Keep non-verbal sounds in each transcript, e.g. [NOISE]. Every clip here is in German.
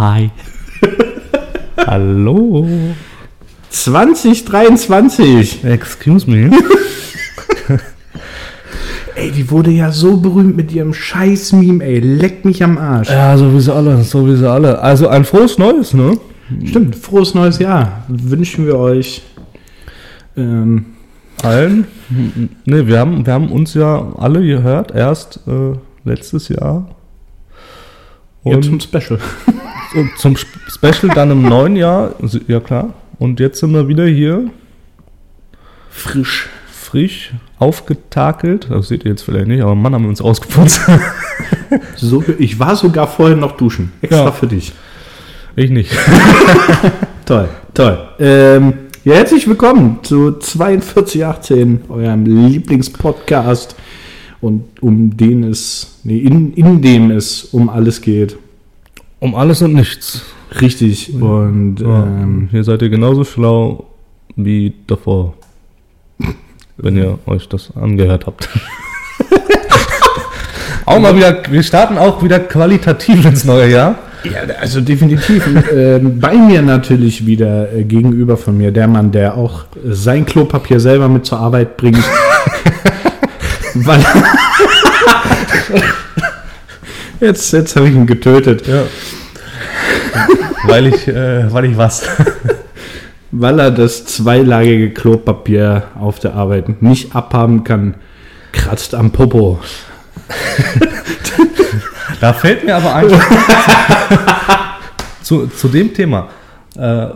Hi. [LAUGHS] Hallo. 2023. Excuse me. [LAUGHS] Ey, die wurde ja so berühmt mit ihrem scheiß Meme, ey. Leck mich am Arsch. Ja, so wie sie alle, so wie sie alle. Also ein frohes Neues, ne? Stimmt, frohes neues Jahr. Wünschen wir euch. Ähm, Allen? Ne, wir haben, wir haben uns ja alle gehört, erst äh, letztes Jahr. Ja, Und zum Special. [LAUGHS] und zum Sp- Special dann im neuen Jahr, ja klar. Und jetzt sind wir wieder hier, Frisch. frisch, aufgetakelt. Das seht ihr jetzt vielleicht nicht, aber Mann haben wir uns ausgeputzt. [LAUGHS] So, ich war sogar vorher noch duschen. Extra Ja. für dich. ich nicht. [LAUGHS] Toll, toll. Ähm, ja, herzlich willkommen zu 4218, eurem Lieblingspodcast. Und um den es, nee, in, in dem es um alles geht. Um alles und nichts. Richtig. Und Ja, ähm, hier seid ihr genauso schlau wie davor. Wenn ihr euch das angehört habt. [LAUGHS] auch mal wieder, wir starten auch wieder qualitativ ins neue Jahr. Ja, also definitiv. Ähm, bei mir natürlich wieder äh, gegenüber von mir der Mann, der auch äh, sein Klopapier selber mit zur Arbeit bringt. Weil [LAUGHS] jetzt jetzt habe ich ihn getötet, Ja. weil ich, äh, weil ich was. [LAUGHS] weil er das zweilagige Klopapier auf der Arbeit nicht abhaben kann. Kratzt am Popo. Da fällt mir aber ein. [LAUGHS] zu, zu dem Thema. Äh,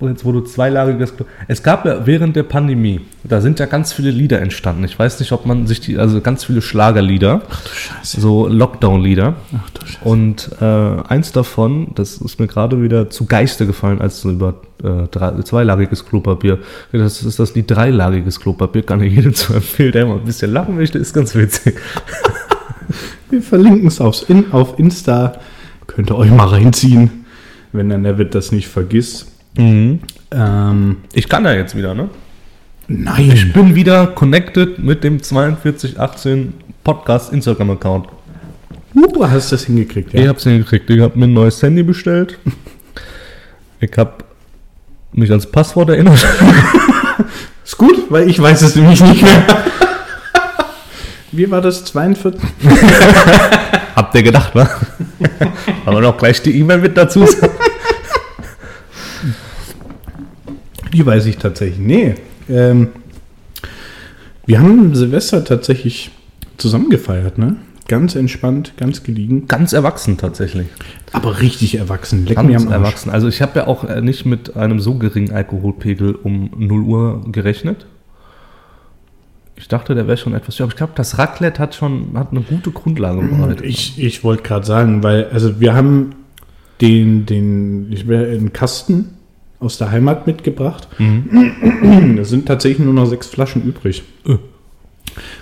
jetzt, wo du zweilagiges. Klo- Es gab ja während der Pandemie, da sind ja ganz viele Lieder entstanden. Ich weiß nicht, ob man sich die, also ganz viele Schlagerlieder, Ach du Scheiße. so Lockdown-Lieder. Ach du Scheiße. Und äh, eins davon, das ist mir gerade wieder zu Geiste gefallen, als du über äh, drei, zweilagiges Klopapier. Das ist das Lied dreilagiges Klopapier, kann ich jedem zu empfehlen, der mal ein bisschen lachen möchte, ist ganz witzig. [LAUGHS] Wir verlinken es In, auf Insta. Könnt ihr euch mal reinziehen, wenn der Neville das nicht vergisst. Ähm, Ich kann ja jetzt wieder, ne? nein. Ich bin wieder connected mit dem 4218 Podcast Instagram-Account. Du hast das hingekriegt, ja. Ich hab's hingekriegt. Ich hab mir ein neues Handy bestellt. Ich hab mich ans Passwort erinnert. [LAUGHS] Ist gut, weil ich weiß es nämlich nicht mehr. Wie war das? 42? [LAUGHS] Habt ihr gedacht, wa? [LAUGHS] Aber noch gleich die E-Mail mit dazu. Die weiß ich tatsächlich. Nee. Ähm, wir haben Silvester tatsächlich zusammen gefeiert, ne? Ganz entspannt, ganz gediegen. Ganz erwachsen tatsächlich. Aber richtig erwachsen. Leck Ganz erwachsen. Also ich habe ja auch äh, nicht mit einem so geringen Alkoholpegel um 0 Uhr gerechnet. Ich dachte, der wäre schon etwas. Aber ich glaube, das Raclette hat schon hat eine gute Grundlage bereitet. Ich, ich wollte gerade sagen, weil, also wir haben den, den, ich wäre einen Kasten aus der Heimat mitgebracht. Da sind tatsächlich nur noch sechs Flaschen übrig.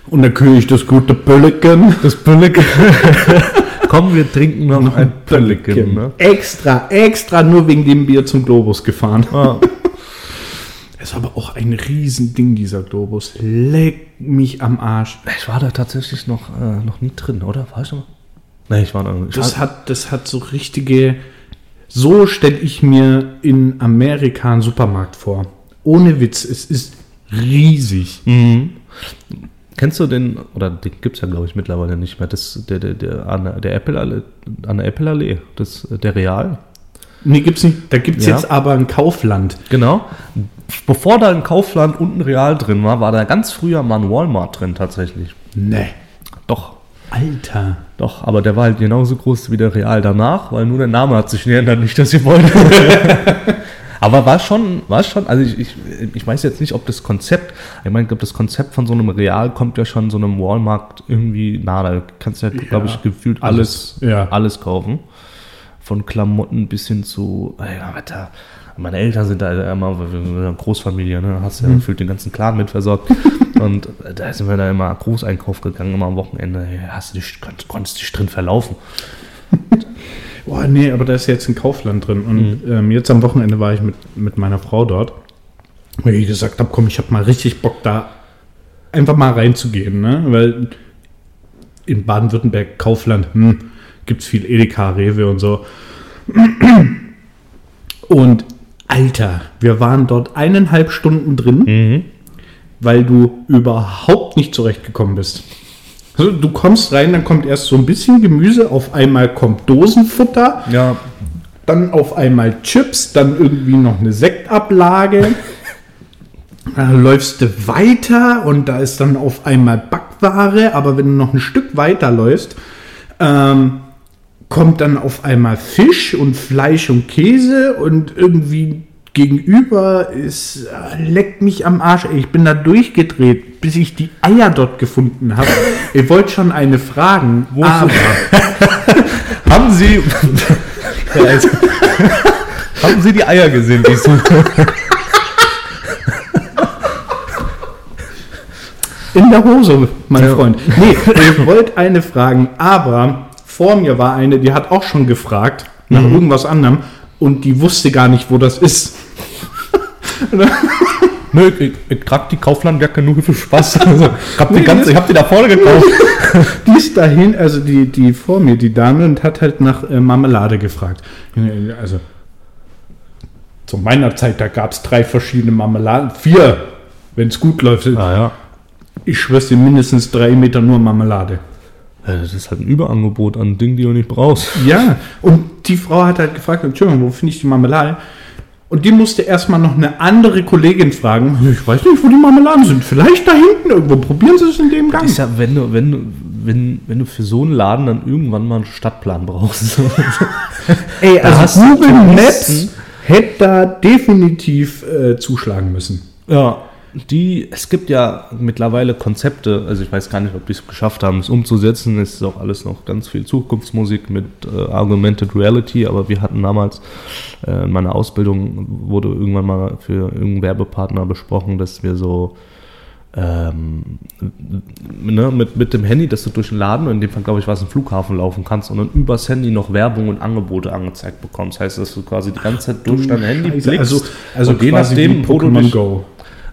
Und dann kühle ich das gute Pölleken. Das Bölleken. [LAUGHS] Komm, wir trinken noch ein Bölleken. Ne? Extra, extra nur wegen dem Bier zum Globus gefahren. Ah, [LAUGHS] Es war aber auch ein Riesending, dieser Globus. Leck mich am Arsch. ich war da tatsächlich noch, äh, noch nie drin, oder? War ich schon mal? Nee, ich war noch ich Das hat, das hat so richtige. So stelle ich mir in Amerika einen Supermarkt vor. Ohne Witz, es ist riesig. Mhm. Kennst du den, oder den gibt es ja glaube ich mittlerweile nicht mehr, das, der, der, der, an der- Apple Allee, an der Apple Allee, das, der Real. Nee, gibt's nicht. Da gibt's Ja. jetzt aber ein Kaufland. Genau. Bevor da ein Kaufland und ein Real drin war, war da ganz früher mal ein Walmart drin tatsächlich. Ne. Doch, Alter. doch, aber der war halt genauso groß wie der Real danach, weil nur der Name hat sich geändert, nicht, dass ihr wollt. [LAUGHS] aber war schon, war schon, also ich, ich, ich weiß jetzt nicht, ob das Konzept, ich meine, ich glaube, das Konzept von so einem Real kommt ja schon so einem Walmart irgendwie nah. Da kannst du ja, glaube ich, gefühlt alles, alles, ja. alles kaufen. Von Klamotten bis hin zu, ey, da, meine Eltern sind da immer wir Großfamilie, ne? hast ja gefühlt den ganzen Clan mit versorgt. [LAUGHS] Und da sind wir da immer Großeinkauf gegangen, immer am Wochenende. Hast du dich, konntest, dich drin verlaufen. [LAUGHS] Boah, nee, aber da ist jetzt ein Kaufland drin. Und ähm, jetzt am Wochenende war ich mit, mit meiner Frau dort. Weil ich gesagt habe, komm, ich habe mal richtig Bock, da einfach mal reinzugehen. Ne? Weil in Baden-Württemberg, Kaufland, hm, gibt es viel Edeka, Rewe und so. Und Alter, wir waren dort eineinhalb Stunden drin, Mhm. weil du überhaupt nicht zurechtgekommen bist. Also, du kommst rein, dann kommt erst so ein bisschen Gemüse, auf einmal kommt Dosenfutter, Ja, dann auf einmal Chips, dann irgendwie noch eine Sektablage. [LAUGHS] Dann läufst du weiter und da ist dann auf einmal Backware, aber wenn du noch ein Stück weiter läufst, ähm, kommt dann auf einmal Fisch und Fleisch und Käse und irgendwie gegenüber ist, äh, leckt mich am Arsch. Ich bin da durchgedreht, bis ich die Eier dort gefunden habe. [LAUGHS] Ihr wollt schon eine fragen, Wo- aber [LAUGHS] haben Sie. [LAUGHS] Also, haben Sie die Eier gesehen, die ich suche? In der Hose, mein Ja. Freund. Nee, ich wollte eine fragen, aber vor mir war eine, die hat auch schon gefragt nach Mhm. irgendwas anderem und die wusste gar nicht, wo das ist. [LAUGHS] Nö, ich, ich, ich trag die Kauflandjacke nur für Spaß. [LAUGHS] Also, ich hab die ganze, ich hab die da vorne gekauft. [LAUGHS] Die ist dahin, also die, die vor mir, die Dame, und hat halt nach äh, Marmelade gefragt. Also zu meiner Zeit, da gab es drei verschiedene Marmeladen, vier, wenn es gut läuft. Ah, ja. Ich schwör's dir, mindestens drei Meter nur Marmelade. Ja, Das ist halt ein Überangebot an Dingen, die du nicht brauchst. Ja, und die Frau hat halt gefragt, Entschuldigung, wo finde ich die Marmelade? Und die musste erstmal noch eine andere Kollegin fragen. Ich weiß nicht, wo die Marmeladen sind. Vielleicht da hinten irgendwo. Probieren Sie es in dem Gang. Ist ja, wenn du, wenn du, wenn, wenn du für so einen Laden dann irgendwann mal einen Stadtplan brauchst. [LAUGHS] Ey, also Google. Maps hätte da definitiv äh, zuschlagen müssen. Ja, die, es gibt ja mittlerweile Konzepte, also ich weiß gar nicht, ob die es geschafft haben, es umzusetzen. Es ist auch alles noch ganz viel Zukunftsmusik mit äh, Augmented Reality, aber wir hatten damals äh, in meiner Ausbildung wurde irgendwann mal für irgendeinen Werbepartner besprochen, dass wir so ähm, ne, mit, mit dem Handy, dass du durch den Laden, in dem Fall glaube ich war es ein Flughafen, laufen kannst und dann übers Handy noch Werbung und Angebote angezeigt bekommst. Heißt, dass du quasi die ganze Zeit durch dein Handy Scheiße, blickst also, also je nachdem, wo du dich, Go.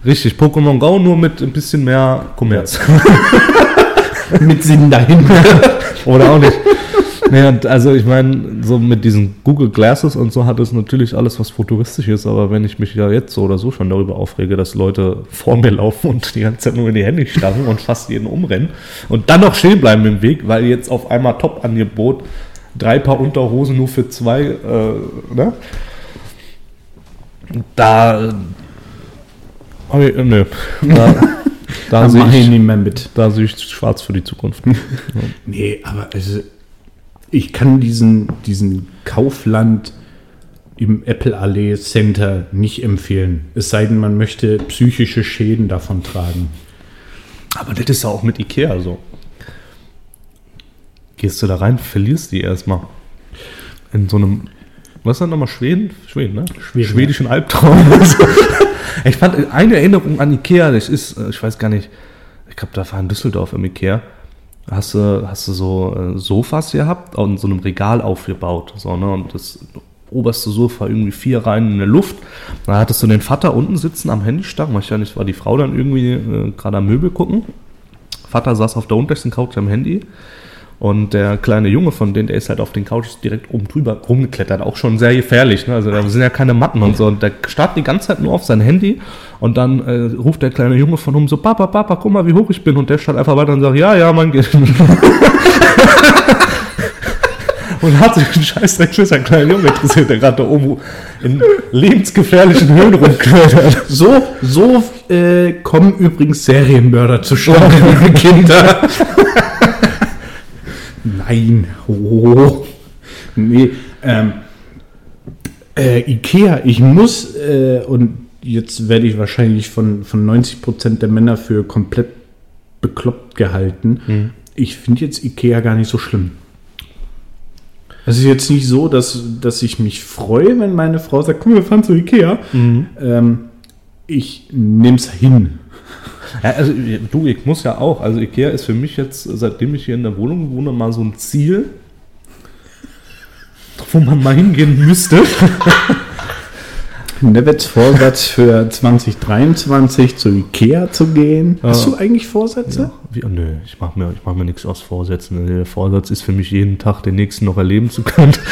Richtig, Pokémon Go nur mit ein bisschen mehr Kommerz. [LAUGHS] Mit Sinn dahinter. [LAUGHS] Oder auch nicht. Nee, und also ich meine, so mit diesen Google Glasses und so hat es natürlich alles, was futuristisch ist, aber wenn ich mich ja jetzt so oder so schon darüber aufrege, dass Leute vor mir laufen und die ganze Zeit nur in die Hände starren und fast jeden umrennen und dann noch stehen bleiben im Weg, weil jetzt auf einmal Top-Angebot drei Paar Unterhosen nur für zwei, äh, ne? Da, hab ich, nö, da, da Da sehe mache ich ich, nicht mehr mit. da sehe ich schwarz für die Zukunft. [LAUGHS] Nee, aber also, ich kann diesen, diesen Kaufland im Apple Allee Center nicht empfehlen. Es sei denn, man möchte psychische Schäden davon tragen. Aber das ist ja auch mit Ikea so. Gehst du da rein, verlierst die erstmal. In so einem, was ist das nochmal, Schweden? Schweden, ne? Schweden, Schwedischen Albtraum. [LAUGHS] ich fand eine Erinnerung an Ikea, das ist, äh, ich weiß gar nicht, ich glaube, da war in Düsseldorf im Ikea. Hast du, hast du so äh, Sofas gehabt und so einem Regal aufgebaut. So, ne? Und das oberste Sofa irgendwie vier Reihen in der Luft. Da hattest du den Vater unten sitzen am Handy starren. Wahrscheinlich war die Frau dann irgendwie äh, gerade am Möbel gucken. Vater saß auf der untersten Couch am Handy. Und der kleine Junge von denen, der ist halt auf den Couches direkt oben drüber rumgeklettert. Auch schon sehr gefährlich. Ne? Also da sind ja keine Matten und so. Und der starrt die ganze Zeit nur auf sein Handy. Und dann äh, ruft der kleine Junge von oben so, Papa, Papa, guck mal, wie hoch ich bin. Und der starrt einfach weiter und sagt, ja, ja, mein Kind. [LAUGHS] und hat sich einen Scheißdreck für seinen kleinen Junge interessiert, der gerade da oben in lebensgefährlichen Höhen rumklettert. So, so äh, kommen übrigens Serienmörder zustande, liebe Kinder. [LAUGHS] Nein. Oh. Nee. Ähm, äh, Ikea, ich muss, äh, und jetzt werde ich wahrscheinlich von, von 90% der Männer für komplett bekloppt gehalten. Ich finde jetzt Ikea gar nicht so schlimm. Es ist jetzt nicht so, dass, dass ich mich freue, wenn meine Frau sagt, komm, wir fahren zu Ikea. Ähm, ich nehme es hin. Ja, also du, ich muss ja auch. Also Ikea ist für mich jetzt, seitdem ich hier in der Wohnung wohne, mal so ein Ziel, wo man mal hingehen müsste. [LAUGHS] Nevets Vorsatz für 2023 zu Ikea zu gehen. Hast Ja. du eigentlich Vorsätze? Wie, oh, nö, ich mache mir, ich mach mir nichts aus Vorsätzen. Der Vorsatz ist für mich jeden Tag den nächsten noch erleben zu können. [LAUGHS]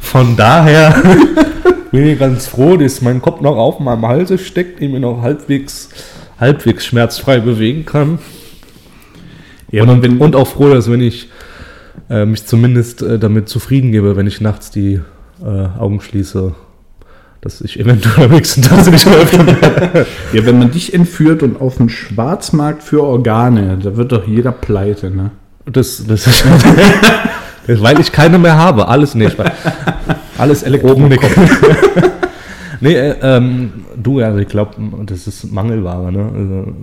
Von daher [LAUGHS] bin ich ganz froh, dass mein Kopf noch auf meinem Halse steckt, ich mich noch halbwegs, halbwegs schmerzfrei bewegen kann. Ja, und, wenn- und auch froh, dass wenn ich äh, mich zumindest äh, damit zufrieden gebe, wenn ich nachts die äh, Augen schließe, dass ich eventuell am nächsten Tag nicht mehr öffnen werde. [LAUGHS] Ja, wenn man dich entführt und auf dem Schwarzmarkt für Organe, da wird doch jeder pleite, ne? Das, das ist, [LAUGHS] [LAUGHS] weil ich keine mehr habe. Alles [LAUGHS] nicht. Alles [LAUGHS] Elektronik. nee, äh, ähm, du, ja, ich glaube, das ist Mangelware. Ne? Also,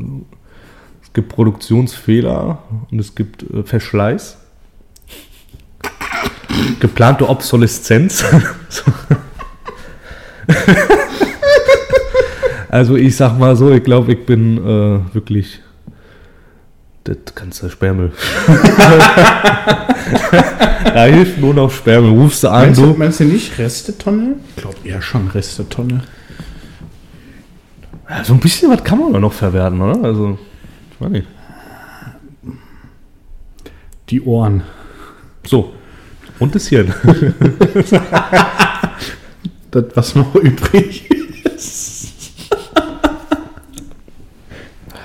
es gibt Produktionsfehler und es gibt äh, Verschleiß. Geplante Obsoleszenz. So. also ich sag mal so, ich glaube, ich bin äh, wirklich das kannst du Sperrmüll. [LAUGHS] da hilft nur noch Sperrmüll. Rufst du an, Meinst du, meinst du nicht Restetonne? Ich glaube eher schon Restetonne. So ein bisschen was kann man doch noch verwerten, oder? Also, ich weiß nicht. Die Ohren. So. Und das Hirn. [LAUGHS] Das, was noch übrig ist.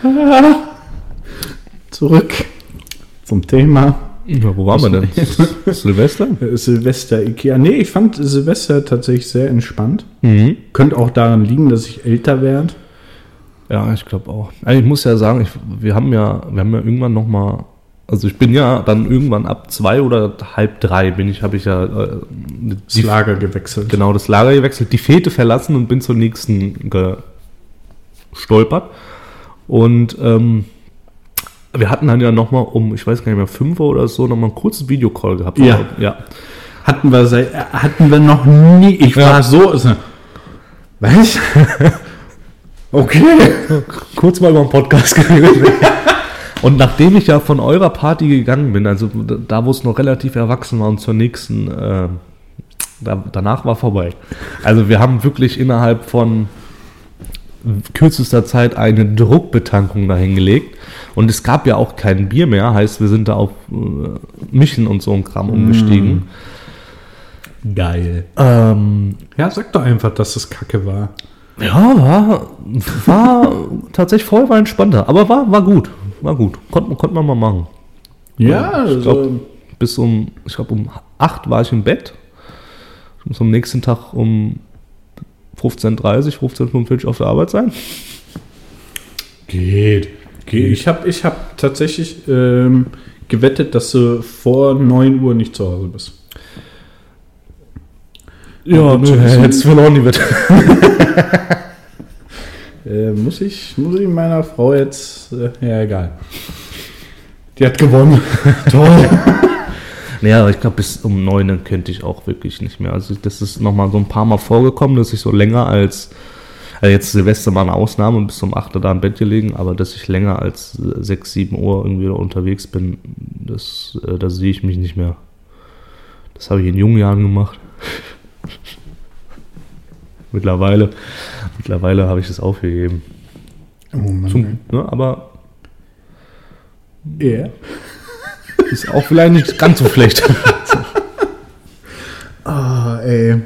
[LAUGHS] Zurück zum Thema. Ja, wo waren wir denn? [LAUGHS] Silvester? Silvester Ikea. Nee, ich fand Silvester tatsächlich sehr entspannt. Mhm. Könnte auch daran liegen, dass ich älter werde. Ja, ich glaube auch. Also ich muss ja sagen, ich, wir haben ja, wir haben ja irgendwann noch mal, also ich bin ja dann irgendwann ab zwei oder halb drei bin ich, habe ich ja äh, Das die, Lager gewechselt. genau das Lager gewechselt, die Fete verlassen und bin zur nächsten gestolpert. Und ähm, wir hatten dann ja noch mal um, ich weiß gar nicht mehr, fünf Uhr oder so, noch mal ein kurzes Videocall gehabt. Ja. ja. Hatten wir seit, hatten wir noch nie. Ich Ja. war so. so was? [LAUGHS] okay. kurz mal über den Podcast [LAUGHS] geredet. Und nachdem ich ja von eurer Party gegangen bin, also da, wo es noch relativ erwachsen war und zur nächsten, äh, da, danach war vorbei. Also wir haben wirklich innerhalb von kürzester Zeit eine Druckbetankung dahingelegt. Und es gab ja auch kein Bier mehr, heißt wir sind da auf äh, Mischen und so ein Kram umgestiegen. Geil. Ähm, Ja, sag doch einfach, dass es Kacke war. Ja, war, war [LAUGHS] tatsächlich vorher war entspannter, aber war, war gut. War gut. Konnte, konnte man mal machen. Ja, ich also, glaub, bis um, ich glaube um 8 war ich im Bett. Ich muss am nächsten Tag um 15.30 15.45 auf der Arbeit sein. geht. geht. Ich habe ich hab tatsächlich ähm, gewettet, dass du vor 9 Uhr nicht zu Hause bist. Ja, nö, jetzt verloren die Wette. [LAUGHS] Äh, muss, ich, muss ich meiner Frau jetzt. Äh, ja, egal. Die hat gewonnen. [LAUGHS] Toll. Naja, ich glaube, bis um 9 dann könnte ich auch wirklich nicht mehr. Also das ist nochmal so ein paar Mal vorgekommen, dass ich so länger als, also jetzt Silvester mal eine Ausnahme, bis um 8 Uhr da im Bett gelegen, aber dass ich länger als 6, 7 Uhr irgendwie unterwegs bin, das, äh, da sehe ich mich nicht mehr. Das habe ich in jungen Jahren gemacht. [LAUGHS] mittlerweile, mittlerweile habe ich das aufgegeben. Oh Mann. Zum, ne, aber Ja. Ist auch vielleicht nicht ganz so schlecht. [LAUGHS] Ah, ey.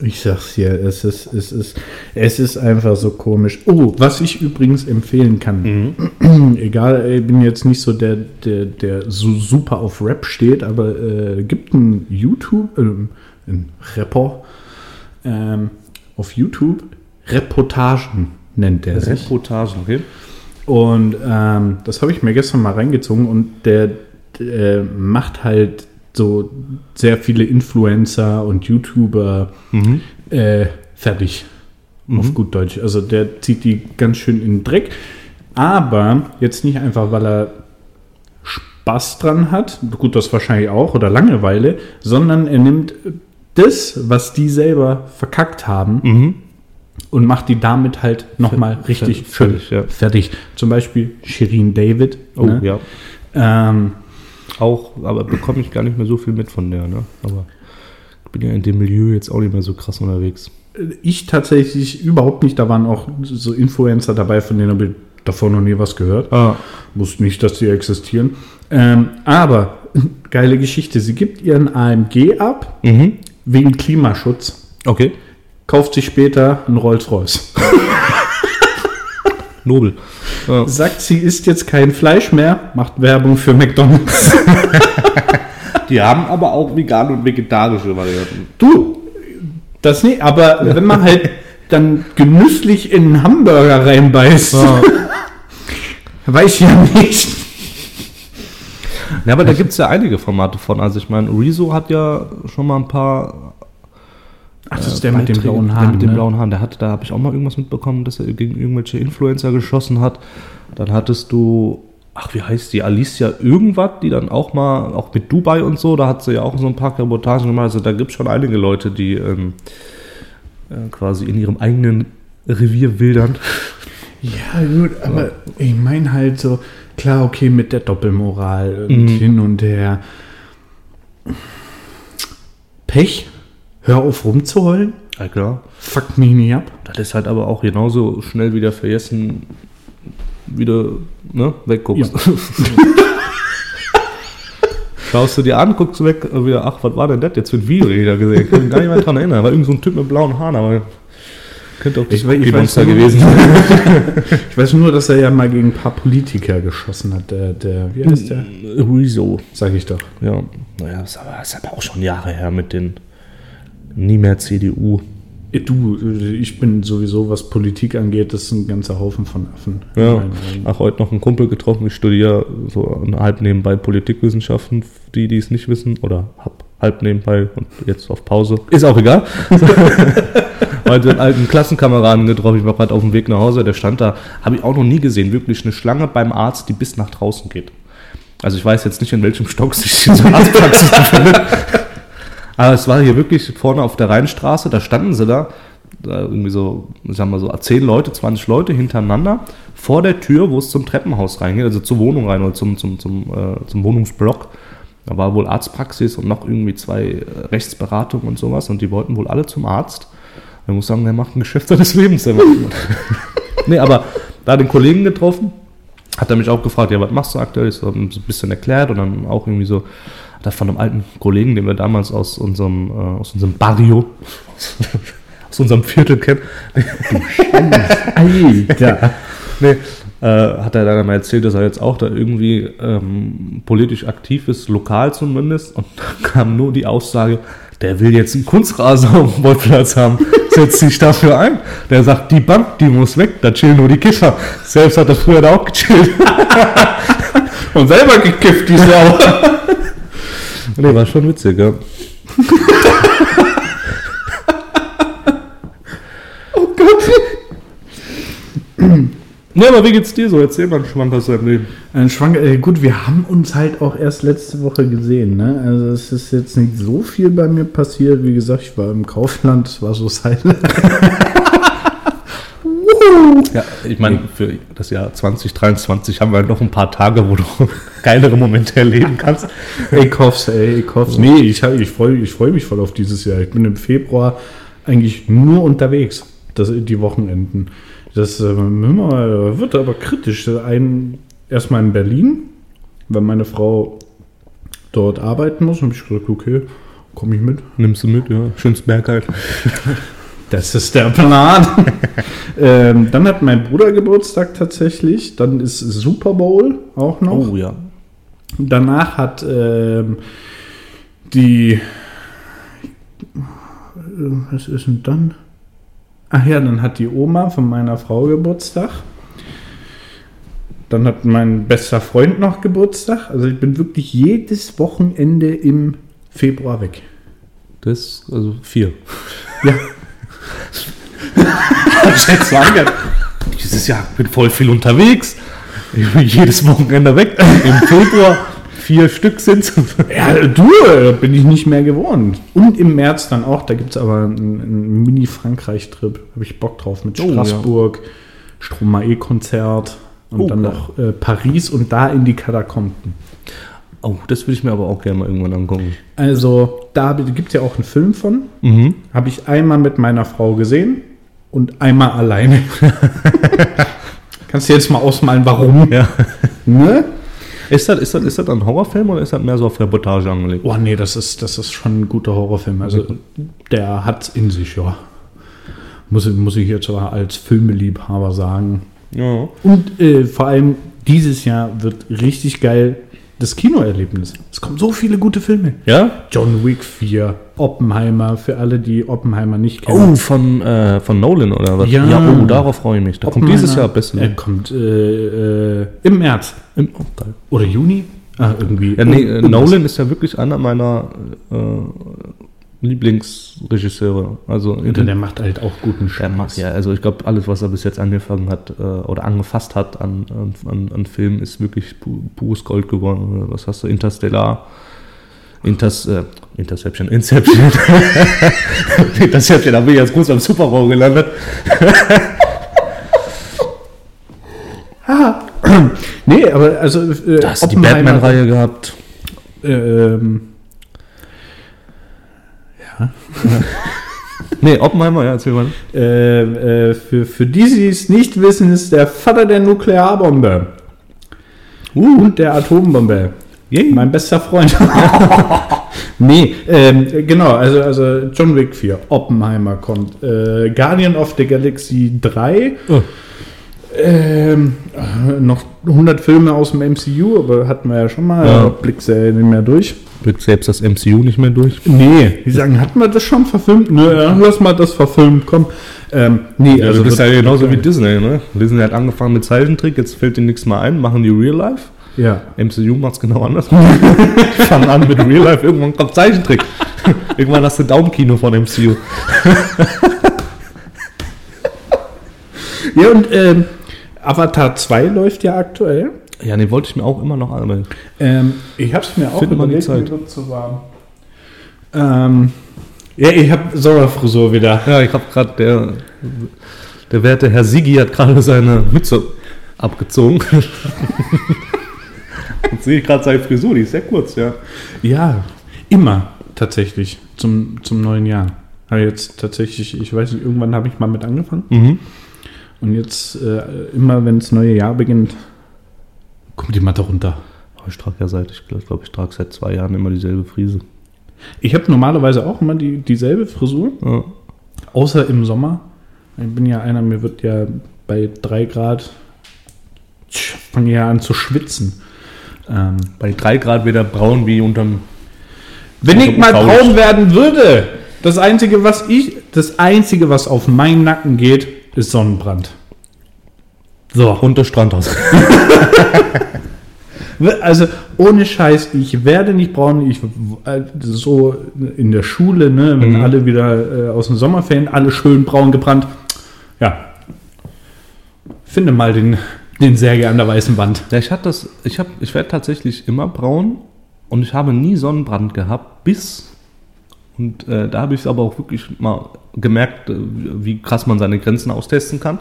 Ich sag's dir, es ist, es, ist, es ist einfach so komisch. Oh, was ich übrigens empfehlen kann. [CLEARS THROAT] Egal, ich bin jetzt nicht so der, der, der so super auf Rap steht, aber äh, gibt ein YouTube, ähm, ein Rapper ähm, auf YouTube, Reportagen nennt er sich. Reportagen, okay? Und ähm, das habe ich mir gestern mal reingezogen und der, der macht halt so sehr viele Influencer und YouTuber Mhm. äh, fertig. Auf gut Deutsch. Also der zieht die ganz schön in den Dreck. Aber jetzt nicht einfach, weil er Spaß dran hat, gut, das wahrscheinlich auch, oder Langeweile, sondern er nimmt das, was die selber verkackt haben, Mhm. Und macht die damit halt nochmal richtig fer- schön fertig, ja. fertig. Zum Beispiel Shirin David. Oh, ne? ja. ähm, Auch, aber bekomme ich gar nicht mehr so viel mit von der, ne? Aber ich bin ja in dem Milieu jetzt auch nicht mehr so krass unterwegs. ich tatsächlich überhaupt nicht. Da waren auch so Influencer dabei, von denen habe ich davor noch nie was gehört. Ah. Wusste nicht, dass die existieren. Ähm, aber, [LAUGHS] geile Geschichte, sie gibt ihren AMG ab Mhm. wegen Klimaschutz. Okay. Kauft sich später einen Rolls-Royce. [LAUGHS] Nobel. Ja. Sagt, sie isst jetzt kein Fleisch mehr, macht Werbung für McDonalds. [LAUGHS] Die haben aber auch vegane und vegetarische Varianten. Du, das nicht, aber wenn man halt dann genüsslich in einen Hamburger reinbeißt, [LAUGHS] weiß ich ja nicht. Ja, aber da gibt es ja einige Formate von. Also ich meine, Rezo hat ja schon mal ein paar Ach, das ist der mit den Beiträge- blauen Der Haaren. mit den ne? blauen Haaren. Der hat, da habe ich auch mal irgendwas mitbekommen, dass er gegen irgendwelche Influencer geschossen hat. Dann hattest du, ach, wie heißt die? Alicia irgendwas, die dann auch mal, auch mit Dubai und so, da hat sie ja auch so ein paar Reportagen gemacht. Also da gibt es schon einige Leute, die ähm, äh, quasi in ihrem eigenen Revier wildern. Ja, gut, aber ich meine halt so, klar, okay, mit der Doppelmoral und Mhm. hin und her. Pech, hör auf rumzuheulen, Ja, klar. fuck mich nicht ab. Das ist halt aber auch genauso schnell wieder vergessen, wieder ne, wegguckst. [LAUGHS] Schaust du dir an, guckst weg, und wieder, ach, was war denn das jetzt für ein Video, den ich da gesehen? Ich kann mich gar nicht mehr dran erinnern. War irgend so ein Typ mit blauen Haaren, aber könnte auch das Ich ich weiß Monster nur- gewesen sein. [LAUGHS] Ich weiß nur, dass er ja mal gegen ein paar Politiker geschossen hat. Der, der wie heißt der? Rezo. Sag ich doch. Ja, naja, ist aber, ist aber auch schon Jahre her mit den nie mehr CDU. Äh, Du, ich bin sowieso, was Politik angeht, das ist ein ganzer Haufen von Affen. Ja, auch heute noch einen Kumpel getroffen. Ich studiere so halb nebenbei Politikwissenschaften, die, die es nicht wissen, oder hab halb nebenbei und jetzt auf Pause. Ist auch egal. [LAUGHS] heute einen alten Klassenkameraden getroffen. Ich war gerade auf dem Weg nach Hause. Der stand da, habe ich auch noch nie gesehen, wirklich eine Schlange beim Arzt, die bis nach draußen geht. Also ich weiß jetzt nicht, in welchem Stock sich diese Arztpraxis [LAUGHS] befindet. Aber es war hier wirklich vorne auf der Rheinstraße, da standen sie da, da irgendwie so, ich sag mal so, 10 Leute, 20 Leute hintereinander vor der Tür, wo es zum Treppenhaus reingeht, also zur Wohnung rein oder zum, zum, zum, äh, zum Wohnungsblock. Da war wohl Arztpraxis und noch irgendwie zwei äh, Rechtsberatungen und sowas und die wollten wohl alle zum Arzt. Ich muss sagen, der macht ein Geschäft seines Lebens. Der [LAUGHS] nee, aber da den Kollegen getroffen, hat er mich auch gefragt, ja, was machst du aktuell? Ich habe ihm so ein bisschen erklärt und dann auch irgendwie so, er von einem alten Kollegen, den wir damals aus unserem, äh, aus unserem Barrio, [LAUGHS] aus unserem Viertel kennen, [LAUGHS] Alter. [LAUGHS] nee, äh, hat er dann mal erzählt, dass er jetzt auch da irgendwie ähm, politisch aktiv ist, lokal zumindest. Und da kam nur die Aussage, der will jetzt einen Kunstrasen auf dem Bolzplatz haben. Setzt sich dafür ein. Der sagt, die Bank, die muss weg, da chillen nur die Kiffer. Selbst hat er früher da auch gechillt. Und selber gekifft, die Sau. Nee, war schon witzig, ja. [LAUGHS] oh Gott. Ja, aber wie geht's dir so? Erzähl mal schon mal aus deinem Leben. Ein Schwank äh, gut, wir haben uns halt auch erst letzte Woche gesehen. Ne? Also es ist jetzt nicht so viel bei mir passiert. Wie gesagt, ich war im Kaufland, es war so [LAUGHS] silent. Ja, ich meine, für das Jahr 2023 haben wir noch ein paar Tage, wo du [LAUGHS] geilere Momente erleben kannst. ich hoff's, ey, ich hoff's. Nee, ich, ich freue ich freu mich voll auf dieses Jahr. Ich bin im Februar eigentlich nur unterwegs, das, die Wochenenden. Das äh, wird aber kritisch. Ein, erstmal in Berlin, weil meine Frau dort arbeiten muss, habe ich gesagt, okay, komme ich mit. Nimmst du mit, ja. Schönes Berg halt. [LAUGHS] Das ist der Plan. [LAUGHS] ähm, dann hat mein Bruder Geburtstag tatsächlich. Dann ist Super Bowl auch noch. Oh ja. Danach hat ähm, die. Was ist denn dann? Ach ja, dann hat die Oma von meiner Frau Geburtstag. Dann hat mein bester Freund noch Geburtstag. Also ich bin wirklich jedes Wochenende im Februar weg. Das, also vier. Ja. Sagen dieses Jahr bin voll viel unterwegs. Ich bin jedes Wochenende weg. Im Februar vier Stück sind Ja, du, bin ich nicht mehr gewohnt. Und im März dann auch, da gibt es aber einen, einen Mini-Frankreich-Trip. Habe ich Bock drauf mit Oh, Straßburg, Stromae-Konzert und Oh, dann noch äh, Paris und da in die Katakomben. Oh, das will ich mir aber auch gerne mal irgendwann angucken. Also, da gibt es ja auch einen Film von. Mhm. Habe ich einmal mit meiner Frau gesehen und einmal alleine. [LAUGHS] Kannst du jetzt mal ausmalen, warum? Ja. Ne? Ist das, ist, das, ist das ein Horrorfilm oder ist das mehr so auf Reportage angelegt? Oh nee, das ist, das ist schon ein guter Horrorfilm. Also der hat's in sich, ja. Muss, ich- muss ich jetzt aber als Filmeliebhaber sagen. Ja. Und äh, vor allem dieses Jahr wird richtig geil das Kinoerlebnis. Es kommen so viele gute Filme. Ja? John Wick 4, Oppenheimer, für alle, die Oppenheimer nicht kennen. Oh, von, äh, von Nolan oder was? Ja. oh, darauf freue ich mich. Da kommt dieses Jahr besser. Er kommt äh, äh, im März Im, oh, oder Juni. Ah, irgendwie. Ja, nee, äh. Nolan ist ja wirklich einer meiner äh, Lieblingsregisseure. Also Und der macht halt auch guten der Scheiß. macht ja, also ich glaube, alles, was er bis jetzt angefangen hat äh, oder angefasst hat an, an, an, Filmen, ist wirklich pu pures Gold geworden. Was hast du? Interstellar. Inters, äh, Interception, Inception. [LAUGHS] Interception, da bin ich jetzt kurz am Super Bowl gelandet. [LAUGHS] Nee, aber also. Äh, Da hast du die Batman-Reihe gehabt. Ähm, Nee, Oppenheimer, ja, erzähl mal. äh, äh, für, für die, die es nicht wissen, ist der Vater der Nuklearbombe. Und der Atombombe. Yay. Mein bester Freund. [LAUGHS] nee, ähm, genau, also, also John Wick 4, Oppenheimer kommt, äh, Guardian of the Galaxy 3, Oh. ähm, äh, noch 100 Filme aus dem MCU, aber hatten wir ja schon mal, Ja. blickst ja nicht mehr durch. Wird selbst das MCU nicht mehr durch? Nee, die sagen, hatten wir das schon verfilmt? Nö, ja, lass mal das verfilmt, komm. Ähm, nee, Ja, also du bist ja genauso wie Disney, ne? Disney hat angefangen mit Zeichentrick, jetzt fällt dir nichts mehr ein, machen die Real Life. Ja. MCU macht's genau anders. [LAUGHS] Fangen an mit Real Life, irgendwann kommt Zeichentrick. [LAUGHS] irgendwann hast du Daumenkino von MCU. Ja, und ähm, Avatar 2 läuft ja aktuell. Ja, den wollte ich mir auch immer noch anmelden. Ähm, ich habe es mir auch die überlegt, Zeit. mir wird zu warm. Ähm, ja, ich habe Sora-Frisur wieder. Ja, ich habe gerade der, der werte Herr Sigi hat gerade seine Mütze abgezogen. [LAUGHS] Jetzt sehe ich gerade seine Frisur, die ist sehr kurz, ja. Ja, immer tatsächlich zum, zum neuen Jahr. Aber jetzt tatsächlich, ich weiß nicht, irgendwann habe ich mal mit angefangen. Mhm. Und jetzt äh, immer, wenn das neue Jahr beginnt, kommt die Matte runter. Aber ich trage ja seit, ich glaube, glaub, ich trage seit zwei Jahren immer dieselbe Frise. Ich habe normalerweise auch immer die, dieselbe Frisur, Ja. außer im Sommer. Ich bin ja einer, mir wird ja bei 3 Grad, fange ja an zu schwitzen. Ähm, Bei drei Grad wieder braun wie unterm. Wenn ich mal braun werden würde, das einzige, was ich, das einzige, was auf meinen Nacken geht, ist Sonnenbrand. So. Und das Strandhaus. [LAUGHS] Also ohne Scheiß, ich werde nicht braun. Ich so in der Schule, ne, wenn Mhm. alle wieder äh, aus den Sommerferien, alle schön braun gebrannt. Ja. Finde mal den, den Särge an der weißen Wand. Ja, ich hatte das, ich habe, ich werde tatsächlich immer braun und ich habe nie Sonnenbrand gehabt, bis und äh, da habe ich aber auch wirklich mal gemerkt, äh, wie krass man seine Grenzen austesten kann.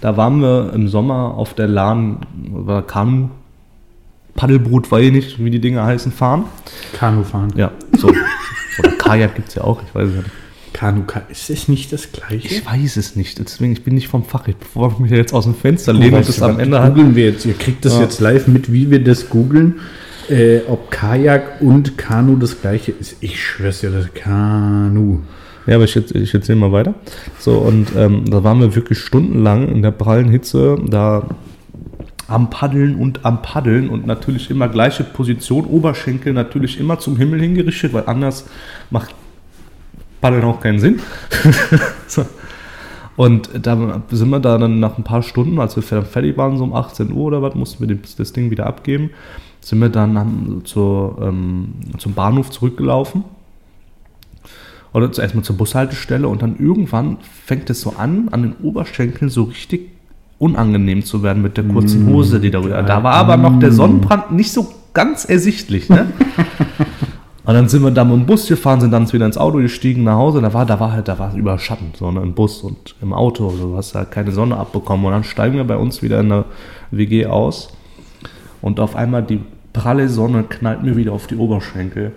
Da waren wir im Sommer auf der Lahn, war Kanu, Paddelboot, weiß ich nicht, wie die Dinge heißen, fahren. Kanu fahren. Ja, so. Oder Kajak gibt es ja auch, ich weiß es nicht. Kanu, Ka- ist es nicht das gleiche? Ich weiß es nicht, deswegen, ich bin nicht vom Fach. Ich, bevor ich mich jetzt aus dem Fenster lehne und das am Ende googeln wir jetzt. Ihr kriegt das Ja. jetzt live mit, wie wir das googeln. Äh, ob Kajak und Kanu das gleiche ist. Ich schwör's dir, das Kanu. Ja, aber ich, ich erzähle mal weiter. So, und ähm, da waren wir wirklich stundenlang in der prallen Hitze da am Paddeln und am Paddeln und natürlich immer gleiche Position, Oberschenkel natürlich immer zum Himmel hingerichtet, weil anders macht Paddeln auch keinen Sinn. [LAUGHS] so. Und da sind wir da dann nach ein paar Stunden, als wir fertig waren, so um 18 Uhr oder was, mussten wir das Ding wieder abgeben, sind wir dann zur, ähm, zum Bahnhof zurückgelaufen oder zuerst mal zur Bushaltestelle und dann irgendwann fängt es so an, an den Oberschenkeln so richtig unangenehm zu werden mit der kurzen Hose, die darüber. Da war aber noch der Sonnenbrand nicht so ganz ersichtlich. Ne? [LAUGHS] und dann sind wir da mit dem Bus gefahren, sind dann wieder ins Auto gestiegen nach Hause. Da war, da war halt, da war über Schatten, so ne, im Bus und im Auto. Also du hast halt keine Sonne abbekommen. Und dann steigen wir bei uns wieder in der WG aus und auf einmal die pralle Sonne knallt mir wieder auf die Oberschenkel.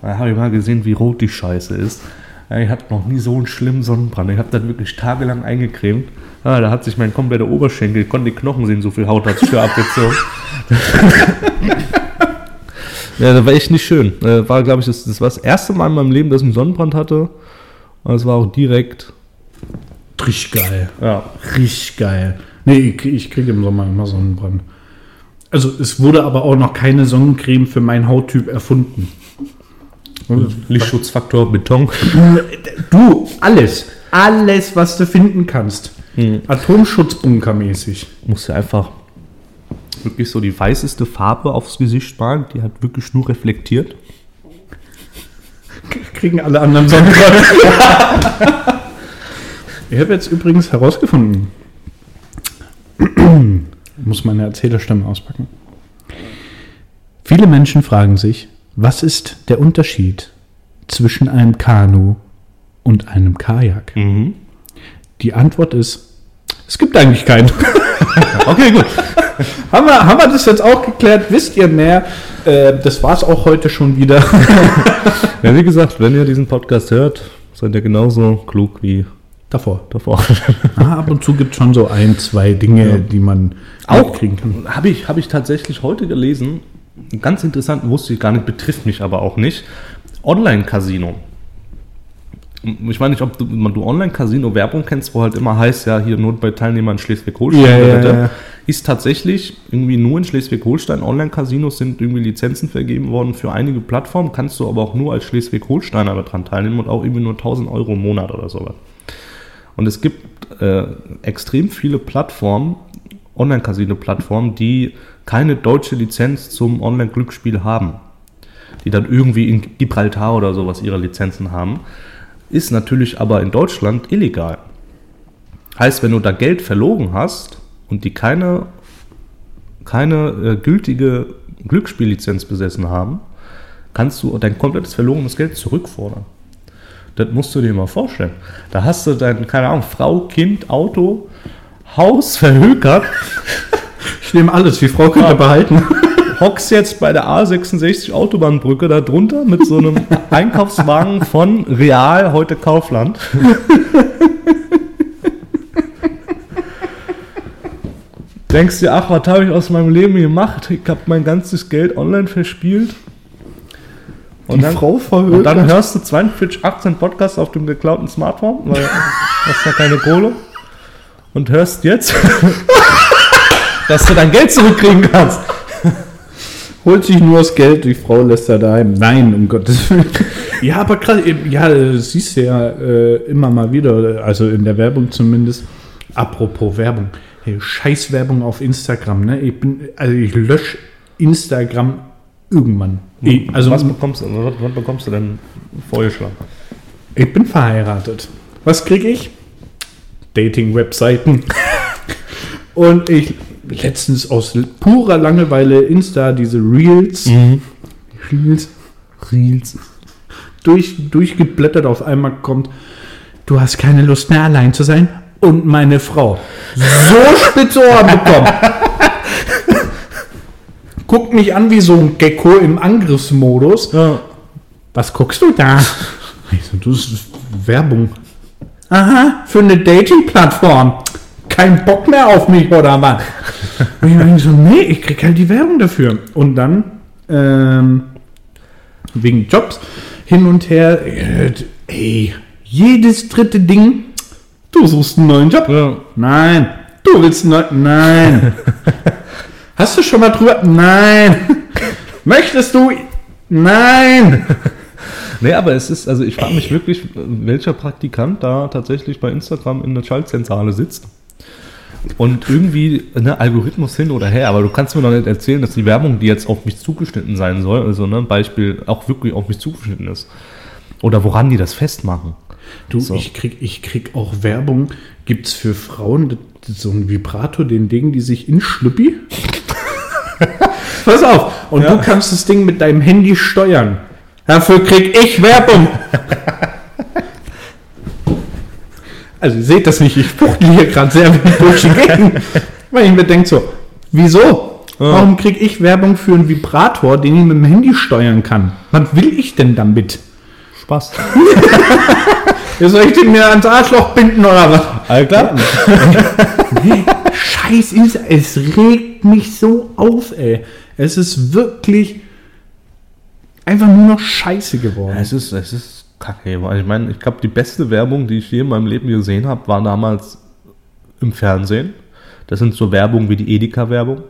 Und da habe ich mal gesehen, wie rot die Scheiße ist. Ich hatte noch nie so einen schlimmen Sonnenbrand. Ich habe dann wirklich tagelang eingecremt. Ah, da hat sich mein kompletter Oberschenkel, ich konnte die Knochen sehen, so viel Haut hat sich da abgezogen. [LAUGHS] ja, das war echt nicht schön. Äh, War, glaube ich, das, das war das erste Mal in meinem Leben, dass ich einen Sonnenbrand hatte. Und es war auch direkt, Richtig geil. ja, Richtig geil. Nee, ich, ich kriege im Sommer immer Sonnenbrand. Also es wurde aber auch noch keine Sonnencreme für meinen Hauttyp erfunden. Lichtschutzfaktor Beton. Du, alles. Alles, was du finden kannst. Atomschutzbunkermäßig. Musst du einfach wirklich so die weißeste Farbe aufs Gesicht malen, die halt wirklich nur reflektiert. Kriegen alle anderen Sonnenbrand. [LAUGHS] ich habe jetzt übrigens herausgefunden. Muss meine Erzählerstimme auspacken. Viele Menschen fragen sich, was ist der Unterschied zwischen einem Kanu und einem Kajak? Die Antwort ist, es gibt eigentlich keinen. [LAUGHS] Okay, gut. [LAUGHS] haben, wir, haben wir das jetzt auch geklärt? Wisst ihr mehr? Äh, das war es auch heute schon wieder. [LAUGHS] Ja, wie gesagt, wenn ihr diesen Podcast hört, seid ihr genauso klug wie Davor. davor. [LAUGHS] Ah, ab und zu gibt es schon so ein, zwei Dinge, die man auch kriegen kann. Habe ich, habe ich tatsächlich heute gelesen. Ganz interessant, wusste ich gar nicht, betrifft mich aber auch nicht. Online-Casino. Ich weiß nicht, ob du, du Online-Casino-Werbung kennst, wo halt immer heißt, ja, hier nur bei Teilnehmern in Schleswig-Holstein. Ja, ja, da, da. ja. Ist tatsächlich irgendwie nur in Schleswig-Holstein. Online-Casinos sind irgendwie Lizenzen vergeben worden für einige Plattformen. Kannst du aber auch nur als Schleswig-Holsteiner daran teilnehmen und auch irgendwie nur 1000 Euro im Monat oder sowas. Und es gibt äh, extrem viele Plattformen, Online-Casino-Plattformen, die keine deutsche Lizenz zum Online-Glücksspiel haben. Die dann irgendwie in Gibraltar oder sowas ihre Lizenzen haben. Ist natürlich aber in Deutschland illegal. Heißt, wenn du da Geld verloren hast und die keine, keine äh, gültige Glücksspiellizenz besessen haben, kannst du dein komplettes verlorenes Geld zurückfordern. Das musst du dir mal vorstellen. Da hast du dein, keine Ahnung, Frau, Kind, Auto, Haus [LAUGHS] verhökert, Ich nehme alles, die Frau könnt ihr behalten. hockst jetzt bei der A66 Autobahnbrücke da drunter mit so einem [LAUGHS] Einkaufswagen von Real, heute Kaufland. Denkst dir, ach, was habe ich aus meinem Leben gemacht? Ich habe mein ganzes Geld online verspielt. Und Die dann, Frau verhökert? Und dann hörst du 42, 18 Podcasts auf dem geklauten Smartphone, weil [LAUGHS] du hast ja keine Kohle. Und hörst jetzt, [LAUGHS] dass du dein Geld zurückkriegen kannst. [LAUGHS] Holt sich nur das Geld, die Frau lässt er daheim. Nein, um Gottes Willen. Ja, aber gerade, ja, das siehst du ja äh, immer mal wieder, also in der Werbung zumindest. Apropos Werbung. Hey, scheiß Werbung auf Instagram, ne? Ich bin, also ich lösche Instagram irgendwann. Ich, also was bekommst du, was, bekommst du denn vorgeschlagen? Ich bin verheiratet. Was kriege ich? Dating-Webseiten. [LAUGHS] Und ich letztens aus purer Langeweile Insta diese Reels, Reels, Reels. durch, durchgeblättert. Auf einmal kommt, du hast keine Lust mehr allein zu sein. Und meine Frau. So spitze Ohren bekommen. [LAUGHS] Guckt mich an wie so ein Gecko im Angriffsmodus. Ja. Was guckst du da? Ich so, das ist Werbung. Aha, für eine Dating-Plattform. Kein Bock mehr auf mich, oder was? Und ich meine so, nee, ich krieg halt die Werbung dafür. Und dann, ähm, wegen Jobs hin und her, äh, ey, jedes dritte Ding, du suchst einen neuen Job. Ja. Nein. Du willst einen neuen, nein. [LAUGHS] Hast du schon mal drüber? Nein. [LAUGHS] Möchtest du? Nein. Nee, aber es ist, also ich frage mich wirklich, welcher Praktikant da tatsächlich bei Instagram in der Schaltzentrale sitzt. Und irgendwie, ne, Algorithmus hin oder her, aber du kannst mir doch nicht erzählen, dass die Werbung, die jetzt auf mich zugeschnitten sein soll, also ne, Beispiel, auch wirklich auf mich zugeschnitten ist. Oder woran die das festmachen. Du, So. ich, krieg, ich krieg auch Werbung. Gibt es für Frauen so ein Vibrator, den Ding, die sich in Schlüppi? [LAUGHS] Pass auf. Und Ja. du kannst das Ding mit deinem Handy steuern. Dafür krieg ich Werbung. [LAUGHS] Also ihr seht das nicht, ich fuchtel hier gerade sehr wild durch die Gegend. [LAUGHS] Weil ich mir denke so, wieso? Warum krieg ich Werbung für einen Vibrator, den ich mit dem Handy steuern kann? Was will ich denn damit? Spaß. Jetzt soll ich den mir ans Arschloch binden oder was? Alter. Scheiß ist, es regt mich so auf, ey. Es ist wirklich einfach nur noch scheiße geworden. Es ist, es ist kacke. weil Ich meine, ich glaube, die beste Werbung, die ich je in meinem Leben gesehen habe, war damals im Fernsehen. Das sind so Werbungen wie die Edeka-Werbung.